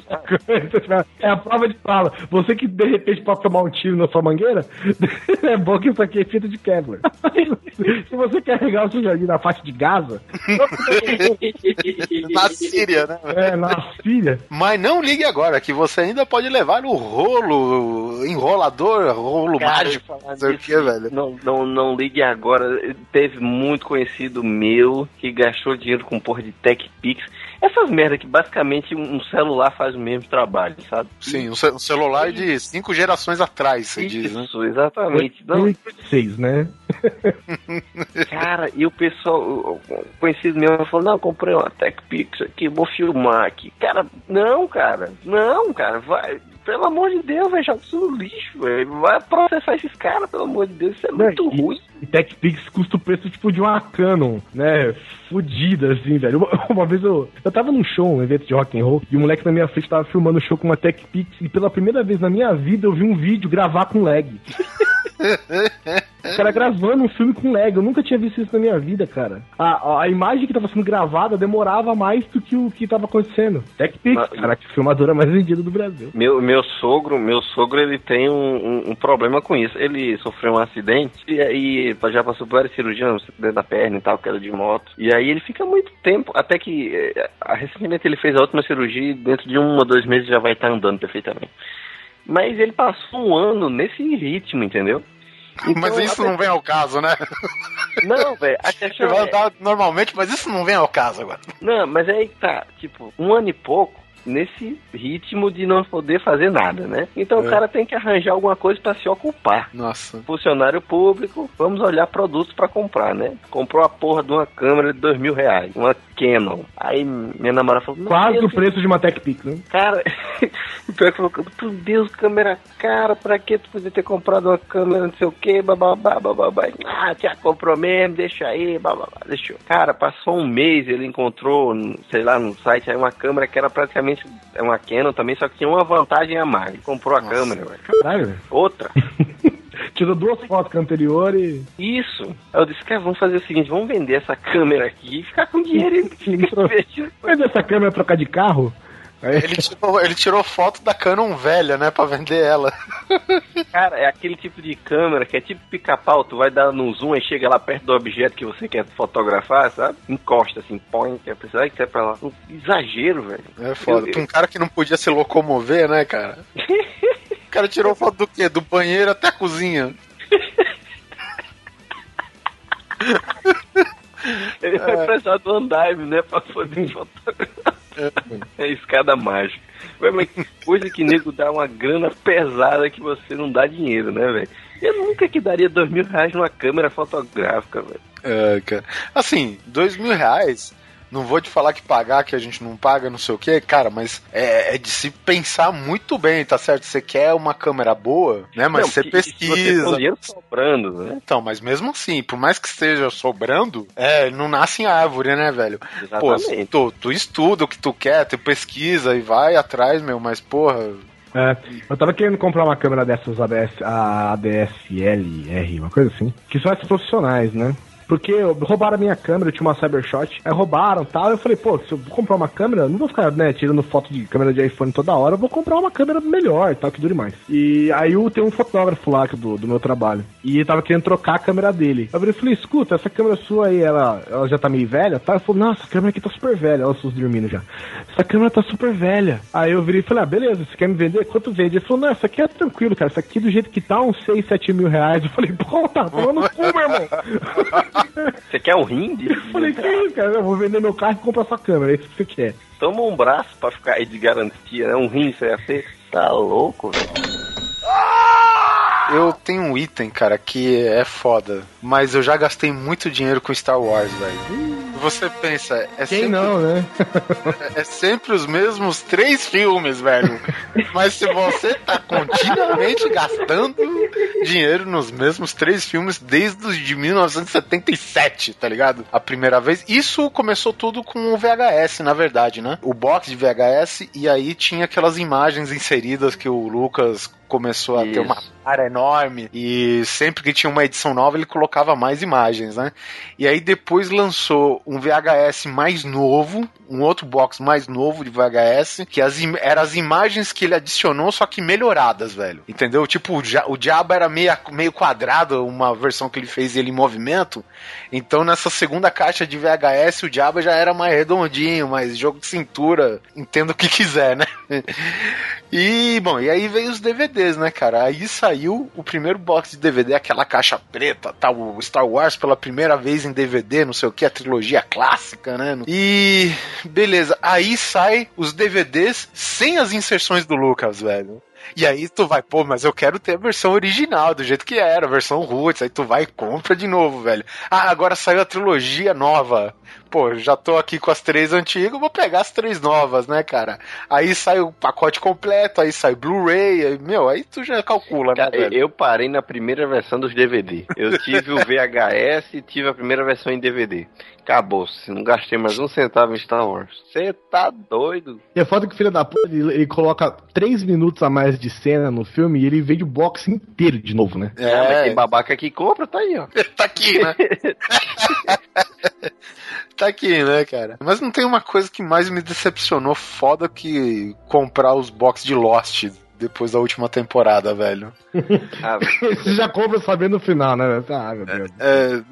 É a prova de fala. Você que de repente pode tomar um tiro na sua mangueira, é bom que isso aqui é feito de Kevlar. Se você carregar o seu jardim na faixa de Gaza, Na Síria, né? é, na Síria, Mas não ligue agora, que você ainda pode levar o rolo, enrolador, rolo Cara, mágico. falar Não sei o disso, que, velho. Não, não, não ligue agora. Teve muito conhecido meu que gastou dinheiro com porra de TechPix. Essas merda que basicamente um celular faz o mesmo trabalho, sabe? Sim, um ce- um celular de cinco gerações atrás, você diz, né? Isso, exatamente. Não, 2006, né? cara, e o pessoal, o- conhecido meu, falou, não, comprei uma TechPix aqui, vou filmar aqui. Cara, não, cara, não, cara, vai. Pelo amor de Deus, vai joga isso no lixo, velho. Vai processar esses caras, pelo amor de Deus, isso é muito e- ruim. E TechPix custa o preço tipo de uma Canon, né? Fudida, assim, velho. Uma, uma vez eu, eu tava num show, um evento de rock and roll, e o moleque na minha frente tava filmando o show com uma TechPix, e pela primeira vez na minha vida eu vi um vídeo gravar com lag. O cara gravando um filme com lag, eu nunca tinha visto isso na minha vida, cara. A, a, a imagem que tava sendo gravada demorava mais do que o que tava acontecendo. TechPix, Mas- cara, que filmadora mais vendida do Brasil. Meu, meu sogro, meu sogro, ele tem um, um- um problema com isso. Ele sofreu um acidente e já passou por várias cirurgias dentro da perna e tal, queda de moto. E aí ele fica muito tempo, até que eh, recentemente ele fez a última cirurgia e dentro de um ou dois meses já vai estar andando perfeitamente. Mas ele passou um ano nesse ritmo, entendeu? Mas Então, isso até- não vem ao caso, né? Não, velho, a questão vai é... normalmente, mas isso não vem ao caso agora. Não, mas aí que tá, tipo, um ano e pouco nesse ritmo de não poder fazer nada, né? Então É. o cara tem que arranjar alguma coisa pra se ocupar. Nossa. Funcionário público, vamos olhar produtos pra comprar, né? Comprou a porra de uma câmera de dois mil reais, uma Canon. Aí minha namorada falou, "Meu Quase o preço de uma TechPix, né? Cara, o pior que falou, meu Deus, câmera cara, pra que tu podia ter comprado uma câmera, não sei o que, bababá, bababá. Ah, já comprou mesmo, deixa aí, bababá, deixou. Cara, passou um mês, ele encontrou, sei lá, no site aí uma câmera que era praticamente é uma Canon também, só que tinha uma vantagem a mais. Ele comprou a Nossa. câmera, velho. Caralho. Outra. Tirou duas fotos com a anterior e. Isso. Aí eu disse, cara, vamos fazer o seguinte, vamos vender essa câmera aqui e ficar com dinheiro e investir. Mas essa câmera trocar de carro? Ele tirou, ele tirou foto da Canon velha, né? Pra vender ela. Cara, é aquele tipo de câmera que é tipo pica-pau, tu vai dar no zoom e chega lá perto do objeto que você quer fotografar, sabe? Encosta assim, põe, quer precisar que você é pra lá. Um exagero, velho. É foda. Pra um cara que não podia se locomover, né, cara? O cara tirou foto do quê? Do banheiro até a cozinha. Ele vai precisar do andaime, né? Pra poder fotografar. É escada mágica. Ué, Mas coisa que nego dá uma grana pesada que você não dá dinheiro, né, velho? Eu nunca que daria dois mil reais numa câmera fotográfica, velho. É, cara. Assim, dois mil reais. Não vou te falar que pagar, que a gente não paga, não sei o que, cara, mas é, é de se pensar muito bem, tá certo? Você quer uma câmera boa, né? Mas Não, você porque se Você pesquisa. dinheiro sobrando, né? Então, mas mesmo assim, por mais que esteja sobrando, é, não nasce em árvore, né, velho? Pô, Exatamente. tu, tu estuda o que tu quer, tu pesquisa e vai atrás, meu, mas porra. É, eu tava querendo comprar uma câmera dessas ADS, a ADSLR, uma coisa assim. Que são essas profissionais, né? Porque roubaram a minha câmera, eu tinha uma Cybershot, aí roubaram e tal. Eu falei, pô, se eu vou comprar uma câmera, não vou ficar, né, tirando foto de câmera de iPhone toda hora, eu vou comprar uma câmera melhor, tal, que dure mais. E aí eu tenho um fotógrafo lá do, do meu trabalho. E ele tava querendo trocar a câmera dele. Eu falei, escuta, essa câmera sua aí, ela, ela já tá meio velha, tá? Ele falou, nossa, a câmera aqui tá super velha. Ela os dormindo já. Essa câmera tá super velha. Aí eu virei e falei, ah, beleza, você quer me vender? Quanto vende? Ele falou, não, essa aqui é tranquilo, cara. Essa aqui do jeito que tá, uns 6, 7 mil reais. Eu falei, pô, tá tomando cu, meu irmão. Você quer um rim? Eu falei, que isso, cara? Eu vou vender meu carro e comprar sua câmera, é isso que você quer. Toma um braço pra ficar aí de garantia, né? Um rim, você ia ser. Tá louco, velho. Eu tenho um item, cara, que é foda, mas eu já gastei muito dinheiro com Star Wars, velho. Você pensa, é Quem sempre, não, né? é sempre os mesmos três filmes, velho. Mas se você tá continuamente gastando dinheiro nos mesmos três filmes desde os de 1977, tá ligado? A primeira vez. Isso começou tudo com o VHS, na verdade, né? O box de VHS, e aí tinha aquelas imagens inseridas que o Lucas começou a ter uma área enorme e sempre que tinha uma edição nova ele colocava mais imagens, né? E aí depois lançou um VHS mais novo, um outro box mais novo de VHS, que as eram as imagens que ele adicionou, só que melhoradas, velho. Entendeu? Tipo, o, dia- o diabo era meio, meio quadrado, uma versão que ele fez ele em movimento. Então nessa segunda caixa de VHS o diabo já era mais redondinho, mais jogo de cintura, entenda o que quiser, né? E, bom, e aí veio os DVDs, né, cara? Aí saiu o primeiro box de DVD, aquela caixa preta, tal, o Star Wars pela primeira vez em DVD, não sei o que, a trilogia clássica, né? E, beleza, aí sai os DVDs sem as inserções do Lucas, velho. E aí tu vai, pô, mas eu quero ter a versão original, do jeito que era, a versão roots. Aí tu vai e compra de novo, velho. Ah, agora saiu a trilogia nova. Pô, já tô aqui com as três antigas, vou pegar as três novas, né, cara? Aí sai o pacote completo, aí sai Blu-ray, aí, meu, aí tu já calcula, né, Cara, velho? eu parei na primeira versão dos DVD. Eu tive o VHS e tive a primeira versão em DVD. Acabou-se, não gastei mais um centavo em Star Wars. Você tá doido? E é foda que o filho da puta, ele, ele coloca 3 minutos a mais de cena no filme e ele vende o box inteiro de novo, né? É, mas tem babaca que compra, tá aí, ó. tá aqui, né? tá aqui, né, cara? Mas não tem uma coisa que mais me decepcionou foda que comprar os box de Lost depois da última temporada, velho. Ah, Você já compra sabendo o final, né? Ah, meu Deus. É.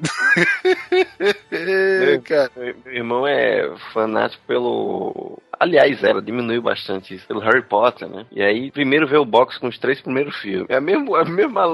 cara. Meu meu irmão é fanático pelo. Aliás, ela diminuiu bastante pelo Harry Potter, né? E aí, primeiro vê o box com os três primeiros filmes. É a mesma, a mesma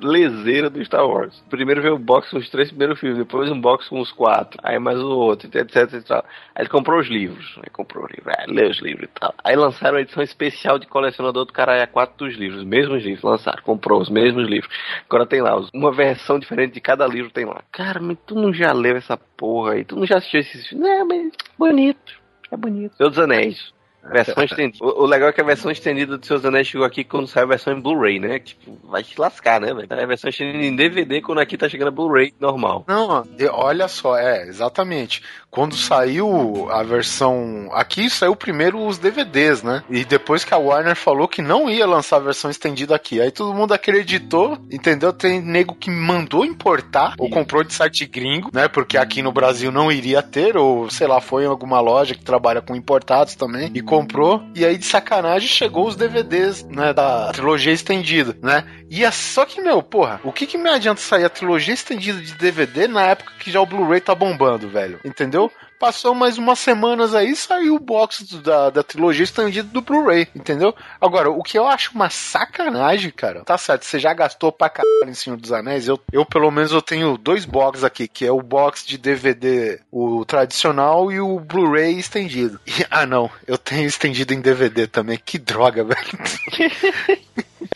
leseira do Star Wars. Primeiro vê o box com os três primeiros filmes, depois um box com os quatro, aí mais o outro, etc, etc. Aí ele comprou os livros, aí comprou o livro, aí leu os livros e tal. Aí lançaram a edição especial de colecionador do caralho a quatro dos livros, os mesmos livros, lançaram, comprou os mesmos livros. Agora tem lá, uma versão diferente de cada livro tem lá. Cara, mas tu não já leu essa porra aí? Tu não já assistiu esses filmes? Não, mas bonito. É bonito. Senhor dos Anéis. Versão estendida. O, o legal é que a versão estendida do Seus Anéis chegou aqui quando saiu a versão em Blu-ray, né? Tipo, vai te lascar, né, velho? A versão estendida em DVD quando aqui tá chegando a Blu-ray normal. Não, olha só, é, exatamente. Quando saiu a versão. Aqui saiu primeiro os DVDs, né? E depois que a Warner falou que não ia lançar a versão estendida aqui. Aí todo mundo acreditou, entendeu? Tem nego que mandou importar, ou comprou de site gringo, né? Porque aqui no Brasil não iria ter, ou sei lá, foi em alguma loja que trabalha com importados também, e comprou. E aí de sacanagem chegou os DVDs, né? Da trilogia estendida, né? E é só que, meu, porra, o que que me adianta sair a trilogia estendida de DVD na época que já o Blu-ray tá bombando, velho? Entendeu? Passou mais umas semanas aí, saiu o box da, da trilogia estendida do Blu-ray, entendeu? Agora, o que eu acho uma sacanagem, cara, tá certo, você já gastou pra caralho em Senhor dos Anéis, eu, eu pelo menos eu tenho dois boxes aqui, que é o box de DVD, o tradicional e o Blu-ray estendido. E- ah não, eu tenho estendido em DVD também, que droga, velho.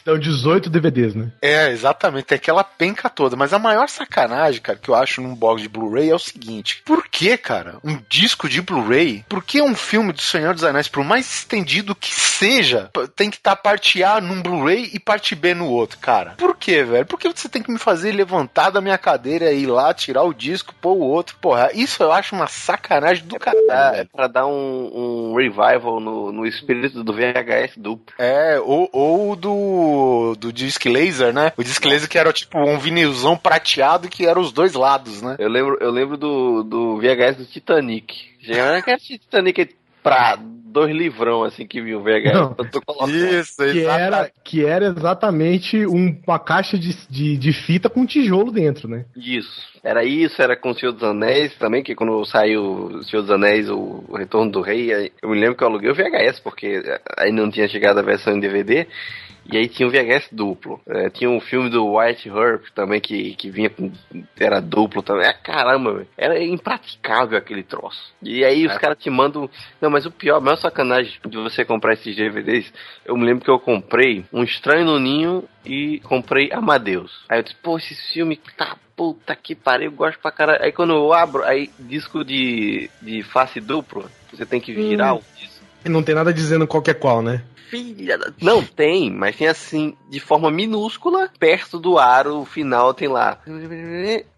Então, 18 DVDs, né? É, exatamente, tem aquela penca toda. Mas a maior sacanagem, cara, que eu acho num box de Blu-ray é o seguinte: por que, cara, um disco de Blu-ray? Por que um filme do Senhor dos Anéis, por mais estendido que seja, tem que estar parte A num Blu-ray e parte B no outro, cara? Por que, velho? Por que você tem que me fazer levantar da minha cadeira e ir lá, tirar o disco, pôr o outro? Porra, isso eu acho uma sacanagem do caralho, Pra, velho. pra dar um, um revival no, no espírito do VHS duplo. É, ou, ou do do, do disc laser, né? O disc laser que era tipo um vinilzão prateado que era os dois lados, né? Eu lembro, eu lembro do, do VHS do Titanic. Já era Titanic pra dois livrão assim que viu o VHS. Não. Tô. Isso, Que era, que era exatamente um- uma caixa de, de, de fita com tijolo dentro, né? Isso. Era isso, era com o Senhor dos Anéis também, que quando saiu o Senhor dos Anéis, o, o Retorno do Rei, eu me lembro que eu aluguei o VHS, porque aí não tinha chegado a versão em DVD. E aí tinha o VHS duplo. É, tinha um filme do White Herb também que, que vinha com. Era duplo também. É, caramba, velho. Era impraticável aquele troço. E aí os caras te mandam. Não, mas o pior, a maior sacanagem de você comprar esses DVDs, eu me lembro que eu comprei Um Estranho no Ninho e comprei Amadeus. Aí eu disse, pô, esse filme tá puta que pariu, eu gosto pra caralho. Aí quando eu abro, aí disco de, de face dupla, você tem que virar o disco. E não tem nada dizendo qual que é qual, né? Filha da... Não, tem, mas tem assim, de forma minúscula, perto do aro final tem lá.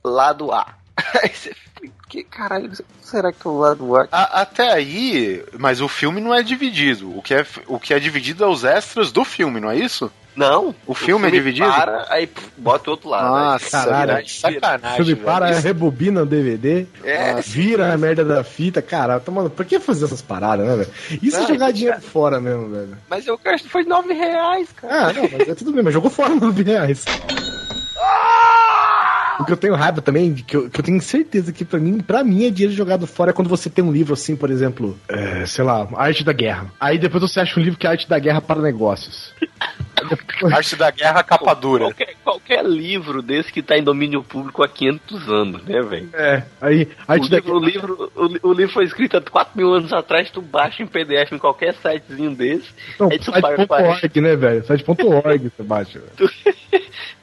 Lado A. Aí você que caralho, será que é o lado A? A- até aí, mas o filme não é dividido. O que é, o que é dividido é os extras do filme, não é isso? Não. O filme é dividido? Para, aí bota o outro lado. Nossa, Caralho. virado, sacanagem. Filme velho. para, Isso- rebobina o DVD, É. vira a merda da fita, cara. Tá, mano, por que fazer essas paradas, né, velho? Isso é Não, jogar isso, dinheiro fora mesmo, velho. Mas eu gasto foi 9 reais, cara. Ah, não, mas é tudo bem, mas jogou fora 9 reais. O que eu tenho raiva também, que eu, que eu tenho certeza que pra mim, pra mim é dinheiro jogado fora é quando você tem um livro assim, por exemplo, é, sei lá, Arte da Guerra. Aí depois você acha um livro que é Arte da Guerra para negócios. Arte da Guerra, capa dura. Qualquer, qualquer livro desse que tá em domínio público há 500 anos, né, velho? É, aí O Arte da livro, o, livro, o, o livro foi escrito há 4 mil anos atrás, tu baixa em PDF em qualquer sitezinho desse. Não, aí tu paga, 40, site.org, né, velho? Site.org você baixa. velho.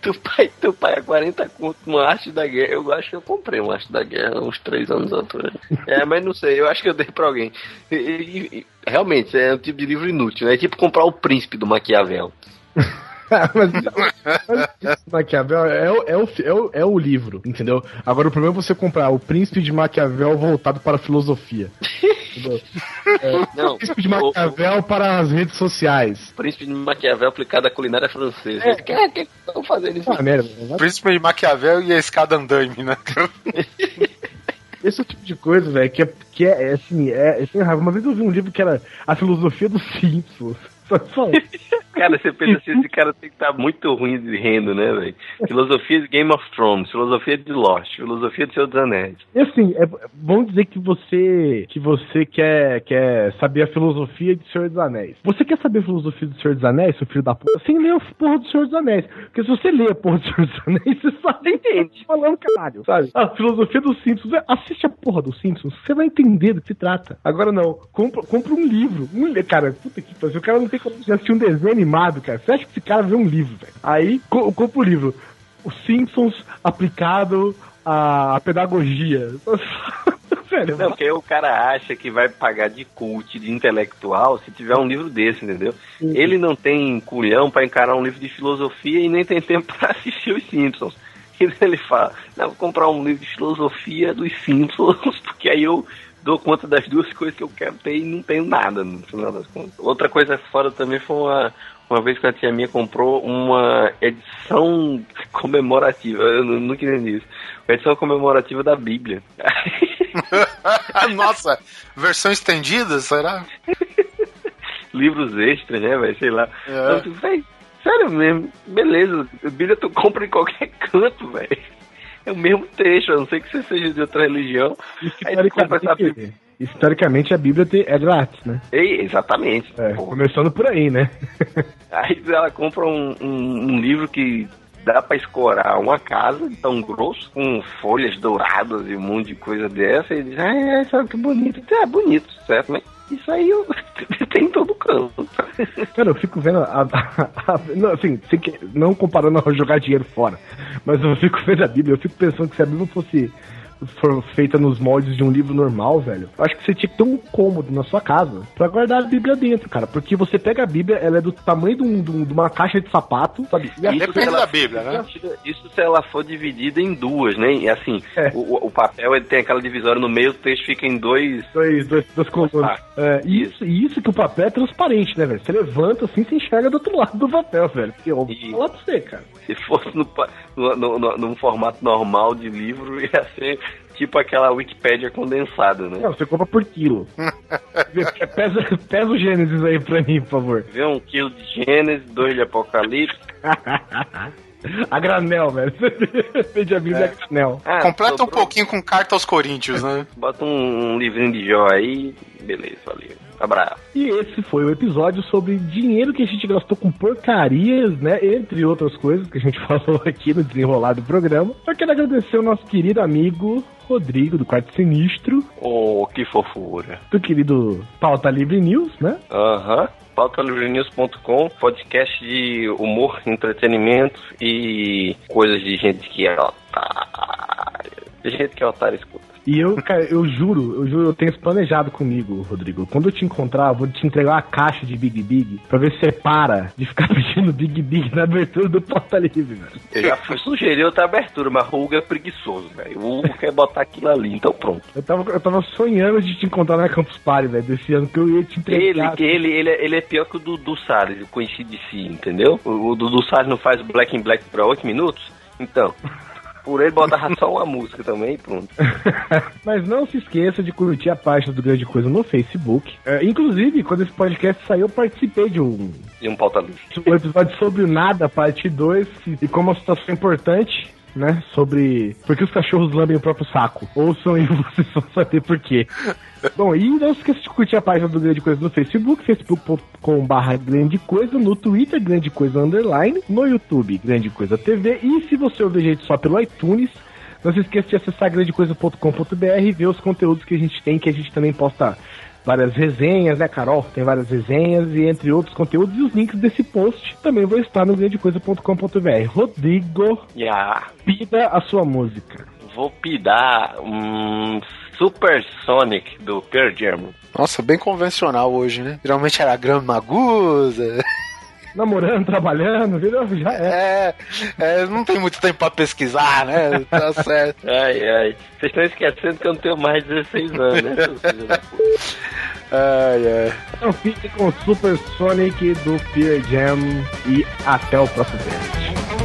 tu, paga, tu paga 40 conto numa arte da guerra. Eu acho que eu comprei uma arte da guerra uns 3 anos atrás. É, mas não sei, eu acho que eu dei pra alguém. E- e- realmente, é um tipo de livro inútil, né? É tipo comprar o príncipe do Maquiavel. mas, Maquiavel é, o- é, o, é, o, é o livro, entendeu? Agora o problema é você comprar o Príncipe de Maquiavel voltado para a filosofia. Entendeu? Não, O Príncipe de o- Maquiavel para as redes sociais. o príncipe de Maquiavel aplicado à culinária francesa. É. O que é que estão fazendo isso? Ah, merda. Príncipe de Maquiavel e a escada andaime, né? Esse é o tipo de coisa, velho, que é, que é, é assim, é, eu tenho raiva. Uma vez eu vi um livro que era A Filosofia dos Simpsons. Só, só Cara, você pensa assim, esse cara tem que estar muito ruim de renda, né, velho? Filosofia de Game of Thrones, filosofia de Lost, filosofia de Senhor dos Anéis. E assim, é, vamos dizer que você que você quer, quer saber a filosofia de Senhor dos Anéis. Você quer saber a filosofia do Senhor dos Anéis, seu filho da puta, sem ler a porra do Senhor dos Anéis. Porque se você ler a porra do Senhor dos Anéis, você sabe eu tô falando, caralho, sabe? A filosofia dos Simpsons, é, assiste a porra dos Simpsons, você vai entender do que se trata. Agora não, compra, compra um livro. Um, cara, puta que pariu, o cara não tem como já assistir um desenho animado, cara. Você acha que esse cara vê um livro, velho? Aí, co compra o livro. Os Simpsons aplicado à pedagogia. Sério, Não, porque o cara acha que vai pagar de cult, de intelectual, se tiver um livro desse, entendeu? Ele não tem culhão pra encarar um livro de filosofia e nem tem tempo pra assistir os Simpsons. Ele fala, não, vou comprar um livro de filosofia dos Simpsons, porque aí eu dou conta das duas coisas que eu quero ter e não tenho nada, no final das contas. Outra coisa fora também foi uma, uma vez que a tia minha comprou uma edição comemorativa, eu nu- nunca entendi isso, uma edição comemorativa da Bíblia. Nossa, versão estendida, será? livros extras, né, velho? Sei lá. É. Eu digo, véi, sério mesmo, beleza. Bíblia tu compra em qualquer canto, velho. É o mesmo texto, a não ser que você seja de outra religião. Compra essa Bíblia. Historicamente, historicamente a Bíblia é grátis, né? Ei, exatamente. É, começando por aí, né? Aí ela compra um, um- um livro que dá pra escorar uma casa tão grosso, com folhas douradas e um monte de coisa dessa, e diz, ah, é, sabe que bonito. É bonito, certo? Mas isso aí eu, tem em todo canto. Cara, eu fico vendo a, a- a- não, assim, não comparando a jogar dinheiro fora, mas eu fico vendo a Bíblia, eu fico pensando que se a Bíblia fosse for feita nos moldes de um livro normal, velho, eu acho que você tinha que ter um cômodo na sua casa pra guardar a Bíblia dentro, cara. Porque você pega a Bíblia, ela é do tamanho de, um- de um- uma caixa de sapato, sabe? E a- Isso Depende se ela da for Bíblia, né? dividida- Isso se ela for dividida em duas, né? E assim, É. o, o papel ele tem aquela divisória no meio, o texto fica em dois. Dois, dois, duas colunas. É, e isso, e isso que o papel é transparente, né, velho? Você levanta assim, você enxerga do outro lado do papel, velho. Que eu vou E- falar pra você, cara. Se fosse no, pa- no, no- no- num formato normal de livro, ia ser tipo aquela Wikipédia condensada, né? Não, você compra por quilo. Pesa, pesa o Gênesis aí pra mim, por favor. Vê um quilo de Gênesis, dois de Apocalipse. a granel, velho. Vende a Bíblia a granel. Ah, Completa um sobrou- pouquinho com carta aos Coríntios, né? Bota um, um livrinho de Jó aí, beleza, valeu. Abraço. E esse foi o episódio sobre dinheiro que a gente gastou com porcarias, né? Entre outras coisas que a gente falou aqui no desenrolar do programa. Eu quero agradecer o nosso querido amigo Rodrigo, do Quarto Sinistro, Oh, que fofura. do querido Pauta Livre News, né? Aham. pautalivrenews.com, podcast de humor, entretenimento e coisas de gente que é otário. De gente que é otário escuta. E eu, cara, eu juro, eu juro, eu tenho isso planejado comigo, Rodrigo. Quando eu te encontrar, eu vou te entregar uma caixa de Big Big pra ver se você para de ficar pedindo Big Big na abertura do Pauta Livre, velho. Eu já fui sugerir outra abertura, mas o Hugo é preguiçoso, velho. O Hugo quer botar aquilo ali, então pronto. Eu tava, eu tava sonhando de te encontrar na Campus Party, velho, desse ano, que eu ia te Ele, entregar. que ele, ele, é- ele é pior que o Dudu Salles, o conhecido de si, entendeu? O, o Dudu Salles não faz Black in Black pra 8 minutos? Então, por ele botava só uma música também e pronto. Mas não se esqueça de curtir a página do Grande Coisa no Facebook. É, inclusive, quando esse podcast saiu, eu participei de um, E um pauta livre. um episódio sobre o nada, parte 2, e como a situação é importante, né? Sobre por que os cachorros lambem o próprio saco. Ouçam e vocês vão saber por quê. Bom, e não esqueça de curtir a página do Grande Coisa no Facebook, facebook.com.br Grande Coisa, no Twitter, Grande Coisa Underline, no YouTube, Grande Coisa TV, e se você ouvir gente só pelo iTunes, não se esqueça de acessar grandecoisa.com.br e ver os conteúdos que a gente tem, que a gente também posta várias resenhas, né, Carol? Tem várias resenhas e entre outros conteúdos, e os links desse post também vão estar no grandecoisa.com.br. Rodrigo, Yeah. pida a sua música. Vou pidar um Super Sonic do Pearl Jam. Nossa, bem convencional hoje, né? Geralmente era grama magusa. Namorando, trabalhando, virou, já é. É, é, não tem muito tempo pra pesquisar, né? Tá certo. Ai, ai. Vocês estão esquecendo que eu não tenho mais de 16 anos, né? Ai, ai. Então fique com o Super Sonic do Pearl Jam e até o próximo vídeo.